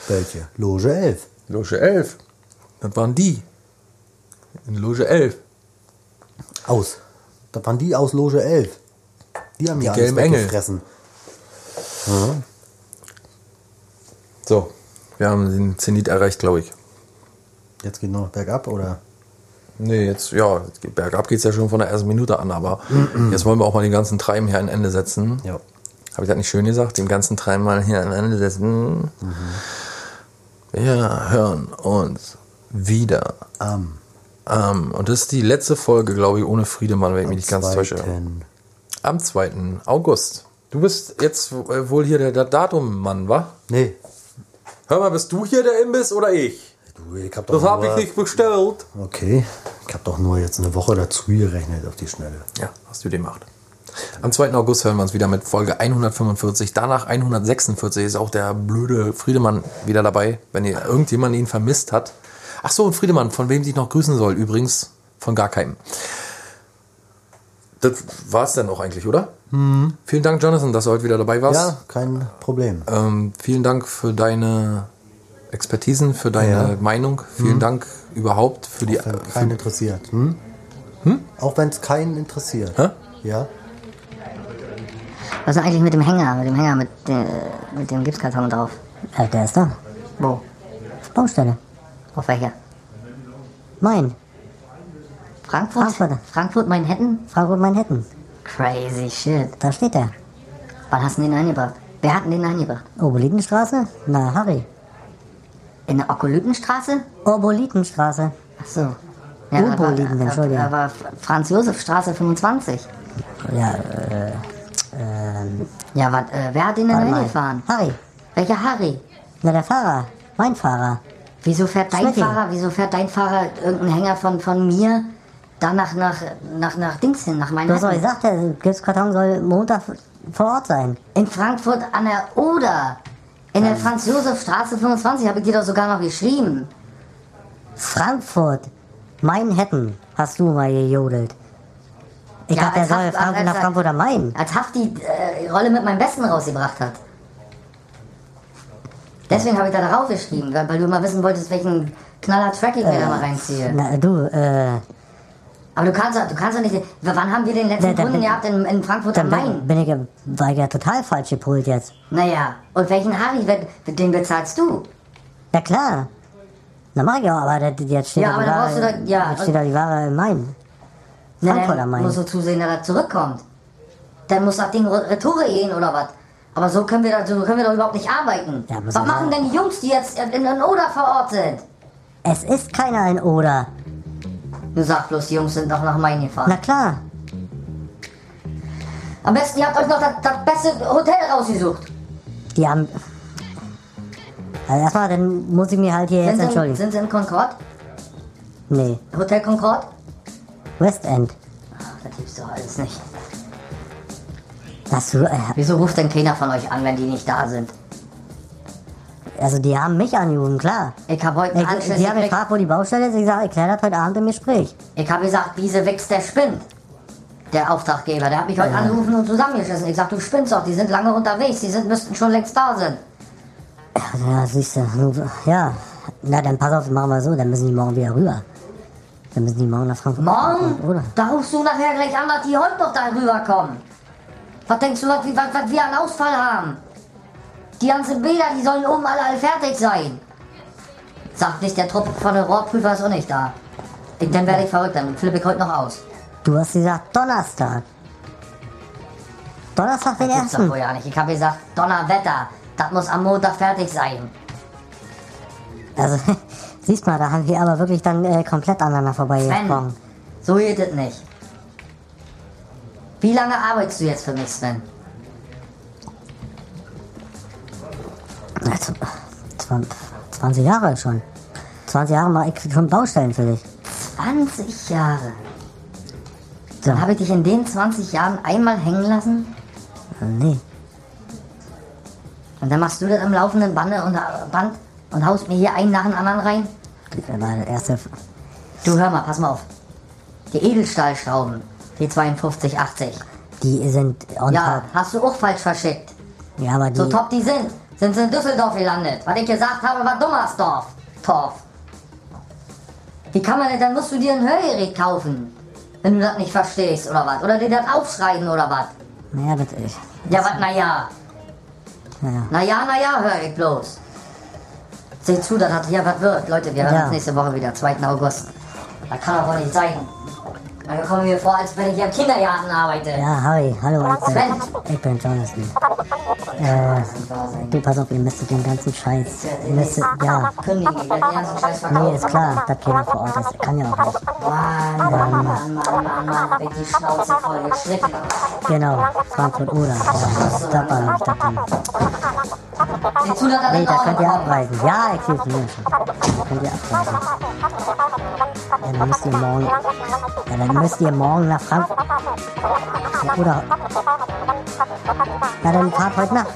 [SPEAKER 3] Welche? Loge 11.
[SPEAKER 2] Loge 11. Das waren die. In Loge 11.
[SPEAKER 3] Aus. Da waren die aus Loge 11. Die haben ja alles
[SPEAKER 2] gelben Engel.
[SPEAKER 3] weggefressen.
[SPEAKER 2] So, wir haben den Zenit erreicht, glaube ich.
[SPEAKER 3] Jetzt geht noch bergab, oder?
[SPEAKER 2] Nee, jetzt, ja, es geht- bergab geht es ja schon von der ersten Minute an, aber jetzt wollen wir auch mal den ganzen Treiben hier ein Ende setzen.
[SPEAKER 3] Ja.
[SPEAKER 2] Habe ich das nicht schön gesagt? Den ganzen Treiben mal hier ein Ende setzen. Wir hören uns wieder.
[SPEAKER 3] Am
[SPEAKER 2] Ähm, und das ist die letzte Folge, glaube ich, ohne Friedemann, wenn ich mich nicht ganz täusche. Am 2. August. Du bist jetzt äh, wohl hier der, Datummann, wa?
[SPEAKER 3] Nee.
[SPEAKER 2] Hör mal, bist du hier der Imbiss oder ich?
[SPEAKER 3] Du, ich hab doch
[SPEAKER 2] Das habe ich nicht bestellt.
[SPEAKER 3] Okay. Ich habe doch nur jetzt eine Woche dazu gerechnet auf die Schnelle.
[SPEAKER 2] Ja, hast du gemacht. Am 2. August hören wir uns wieder mit Folge 145. Danach 146 ist auch der blöde Friedemann wieder dabei, wenn ihr irgendjemand ihn vermisst hat. Ach so, und Friedemann, von wem ich noch grüßen soll, übrigens von gar keinem. Das war's dann auch eigentlich, oder? Vielen Dank, Jonathan, dass du heute wieder dabei warst.
[SPEAKER 3] Ja, kein Problem.
[SPEAKER 2] Ähm, vielen Dank für deine Expertisen, für deine
[SPEAKER 3] Ja.
[SPEAKER 2] Meinung. Vielen Dank überhaupt für die.
[SPEAKER 3] Wenn
[SPEAKER 2] Äh,
[SPEAKER 3] keinen interessiert. Hm? Auch wenn es keinen interessiert.
[SPEAKER 2] Hä?
[SPEAKER 3] Ja.
[SPEAKER 8] Was ist eigentlich mit dem Hänger, mit dem Hänger mit, äh, mit dem Gipskarton drauf?
[SPEAKER 9] Äh, der ist da.
[SPEAKER 8] Wo?
[SPEAKER 9] Baustelle.
[SPEAKER 8] Auf welcher?
[SPEAKER 9] Mein.
[SPEAKER 8] Frankfurt?
[SPEAKER 9] Frankfurt.
[SPEAKER 8] Frankfurt, Manhattan?
[SPEAKER 9] Frankfurt Manhattan.
[SPEAKER 8] Crazy shit.
[SPEAKER 9] Da steht er.
[SPEAKER 8] Wann hast du den eingebracht? Wer hat denn den eingebracht?
[SPEAKER 9] Obolitenstraße? Na, Harry.
[SPEAKER 8] In der Okolytenstraße?
[SPEAKER 9] Obolitenstraße.
[SPEAKER 8] Ach so.
[SPEAKER 9] Urboliden,
[SPEAKER 8] aber-
[SPEAKER 9] Entschuldigung.
[SPEAKER 8] Aber Franz-Josef-Straße 25.
[SPEAKER 9] Ja, äh, ähm,
[SPEAKER 8] Ja, wat, äh, wer hat den denn
[SPEAKER 9] warte mal.
[SPEAKER 8] reingefahren?
[SPEAKER 9] Harry.
[SPEAKER 8] Welcher Harry?
[SPEAKER 9] Na, der Fahrer. Mein Fahrer.
[SPEAKER 8] Wieso fährt dein
[SPEAKER 9] Schmecki.
[SPEAKER 8] Fahrer, wieso fährt dein Fahrer irgendeinen Hänger von, von mir da nach, nach, nach, nach Dings hin, nach
[SPEAKER 9] Du hast doch gesagt, der Gipskarton soll Montag vor Ort sein.
[SPEAKER 8] In Frankfurt an der Oder. In der Franz-Josef-Straße 25 habe ich dir doch sogar noch geschrieben.
[SPEAKER 9] Frankfurt. Manhattan. Hast du mal gejodelt. Ich
[SPEAKER 8] Ja,
[SPEAKER 9] dachte, der
[SPEAKER 8] als
[SPEAKER 9] soll Frankfurt nach Frankfurt am Main.
[SPEAKER 8] Als Haft die äh, Rolle mit meinem Besten rausgebracht hat. Deswegen habe ich da darauf geschrieben, weil, weil du immer wissen wolltest, welchen Knaller Track ich mir da mal reinziehe.
[SPEAKER 9] Na, du, äh,
[SPEAKER 8] Aber du kannst, doch- du kannst doch nicht. Wann haben wir den letzten
[SPEAKER 9] Da-
[SPEAKER 8] Kunden
[SPEAKER 9] bin-
[SPEAKER 8] gehabt in, in Frankfurt am Main?
[SPEAKER 9] bin, ich, ja- war ich ja total falsch gepolt jetzt.
[SPEAKER 8] Naja, und welchen Harry, den bezahlst du?
[SPEAKER 9] Ja klar. Na mach ich auch, aber jetzt steht
[SPEAKER 8] Ja,
[SPEAKER 9] da
[SPEAKER 8] aber
[SPEAKER 9] die
[SPEAKER 8] da
[SPEAKER 9] Ware,
[SPEAKER 8] brauchst du doch- ja,
[SPEAKER 9] jetzt steht da die Ware im Main. Frankfurt am Main.
[SPEAKER 8] musst du zusehen, dass er zurückkommt. Dann muss das Ding Re- Retoure gehen oder was? Aber so können wir, da, so können wir doch überhaupt nicht arbeiten.
[SPEAKER 9] Ja,
[SPEAKER 8] was
[SPEAKER 9] so-
[SPEAKER 8] machen denn die Jungs, die jetzt in den Oder vor Ort sind?
[SPEAKER 9] Es ist keiner in Oder.
[SPEAKER 8] Du sagst bloß, die Jungs sind doch nach Main gefahren.
[SPEAKER 9] Na klar.
[SPEAKER 8] Am besten, ihr habt euch noch das, das beste Hotel rausgesucht.
[SPEAKER 9] Die haben. Also erstmal, dann muss ich mir halt hier
[SPEAKER 8] Sind
[SPEAKER 9] jetzt
[SPEAKER 8] sie, in,
[SPEAKER 9] entschuldigen.
[SPEAKER 8] sind sie in Concord?
[SPEAKER 9] Nee,
[SPEAKER 8] Hotel Concord?
[SPEAKER 9] Westend.
[SPEAKER 8] Ach, das gibt's doch alles nicht.
[SPEAKER 9] Du, äh,
[SPEAKER 8] Wieso ruft denn keiner von euch an, wenn die nicht da sind?
[SPEAKER 9] also die haben mich angerufen, klar.
[SPEAKER 8] Ich habe heute einen
[SPEAKER 9] Ich,
[SPEAKER 8] Anschluss
[SPEAKER 9] die haben gefragt, wo die Baustelle ist. Ich sage, ich kläre das heute Abend im Gespräch.
[SPEAKER 8] Ich habe gesagt, diese Wichs, der spinnt. Der Auftraggeber, der hat mich heute angerufen und zusammengeschissen. Ich sag, du spinnst doch, die sind lange unterwegs, die sind, müssten schon längst da sein.
[SPEAKER 9] Ja, siehst du. Ja, na dann pass auf, machen wir so. Dann müssen die morgen wieder rüber. Dann müssen die morgen nach Frankfurt.
[SPEAKER 8] Morgen?
[SPEAKER 9] Oder?
[SPEAKER 8] Da rufst du nachher gleich an, dass die heute noch da rüberkommen. Was denkst du, was, was, was wir an Ausfall haben? Die ganzen Bilder, die sollen oben alle, alle fertig sein. Sagt nicht, der Trupp von der Rohrprüfer ist auch nicht da. Ich, dann werde ich verrückt, dann flippe ich heute noch aus.
[SPEAKER 9] Du hast gesagt Donnerstag. Donnerstag den
[SPEAKER 8] Das doch
[SPEAKER 9] ersten.
[SPEAKER 8] wohl ja nicht. Ich habe gesagt, Donnerwetter, das muss am Montag fertig sein.
[SPEAKER 9] Also, siehst mal, da haben wir aber wirklich dann äh, komplett aneinander vorbeigesprochen.
[SPEAKER 8] Sven, so geht es nicht. Wie lange arbeitest du jetzt für mich, Sven?
[SPEAKER 9] Also, zwan- 20 Jahre schon. 20 Jahre mache ich schon Baustellen für dich.
[SPEAKER 8] 20 Jahre. Dann habe ich dich in den 20 Jahren einmal hängen lassen
[SPEAKER 9] Äh, Nee.
[SPEAKER 8] und dann machst du das im laufenden Bande und, Band und haust mir hier einen nach dem anderen rein.
[SPEAKER 9] Der erste.
[SPEAKER 8] Du hör mal, pass mal auf. Die Edelstahlschrauben, die 5280.
[SPEAKER 9] Die sind on
[SPEAKER 8] Ja,
[SPEAKER 9] top.
[SPEAKER 8] hast du auch falsch verschickt.
[SPEAKER 9] Ja, aber die.
[SPEAKER 8] So top die sind, sind sie in Düsseldorf gelandet. Was ich gesagt habe, war Dummersdorf. Torf. Wie kann man denn, dann musst du dir ein Hörgerät kaufen. Wenn du das nicht verstehst, oder was? Oder dir das aufschreiben, oder was?
[SPEAKER 9] Naja, das ist.
[SPEAKER 8] Ja, was, naja.
[SPEAKER 9] Naja.
[SPEAKER 8] Naja, naja, hör ich bloß. Seht zu, das hat hier was wird. Leute, wir hören
[SPEAKER 9] Ja.
[SPEAKER 8] uns nächste Woche wieder, 2. August. Das kann doch wohl nicht sein. Also komme mir vor, als wenn ich im Kindergarten arbeite.
[SPEAKER 9] Ja, Harry, hallo, ich bin, ich bin Jonathan. Äh, du, pass auf, ihr müsstet den ganzen Scheiß, ihr müsstet, ja,
[SPEAKER 8] Kündigen, ich den ganzen Scheiß verkaufen.
[SPEAKER 9] nee, ist klar, dass keiner vor Ort ist, kann ja auch nicht.
[SPEAKER 8] Mann, Mann, Mann, Mann, Mann, Mann, ich die Schnauze voll gestritten.
[SPEAKER 9] Genau, Frankfurt oder, ja, Stadtbahn, Stadtbahn.
[SPEAKER 8] Die tun das
[SPEAKER 9] Nee, da könnt ihr
[SPEAKER 8] noch.
[SPEAKER 9] abreisen. Ja, ich es mir schon. Da könnt ihr abreisen. Ja, dann müsst ihr morgen, ja, dann müsst ihr morgen nach Frankfurt. Oder, na dann fahrt heute Nacht.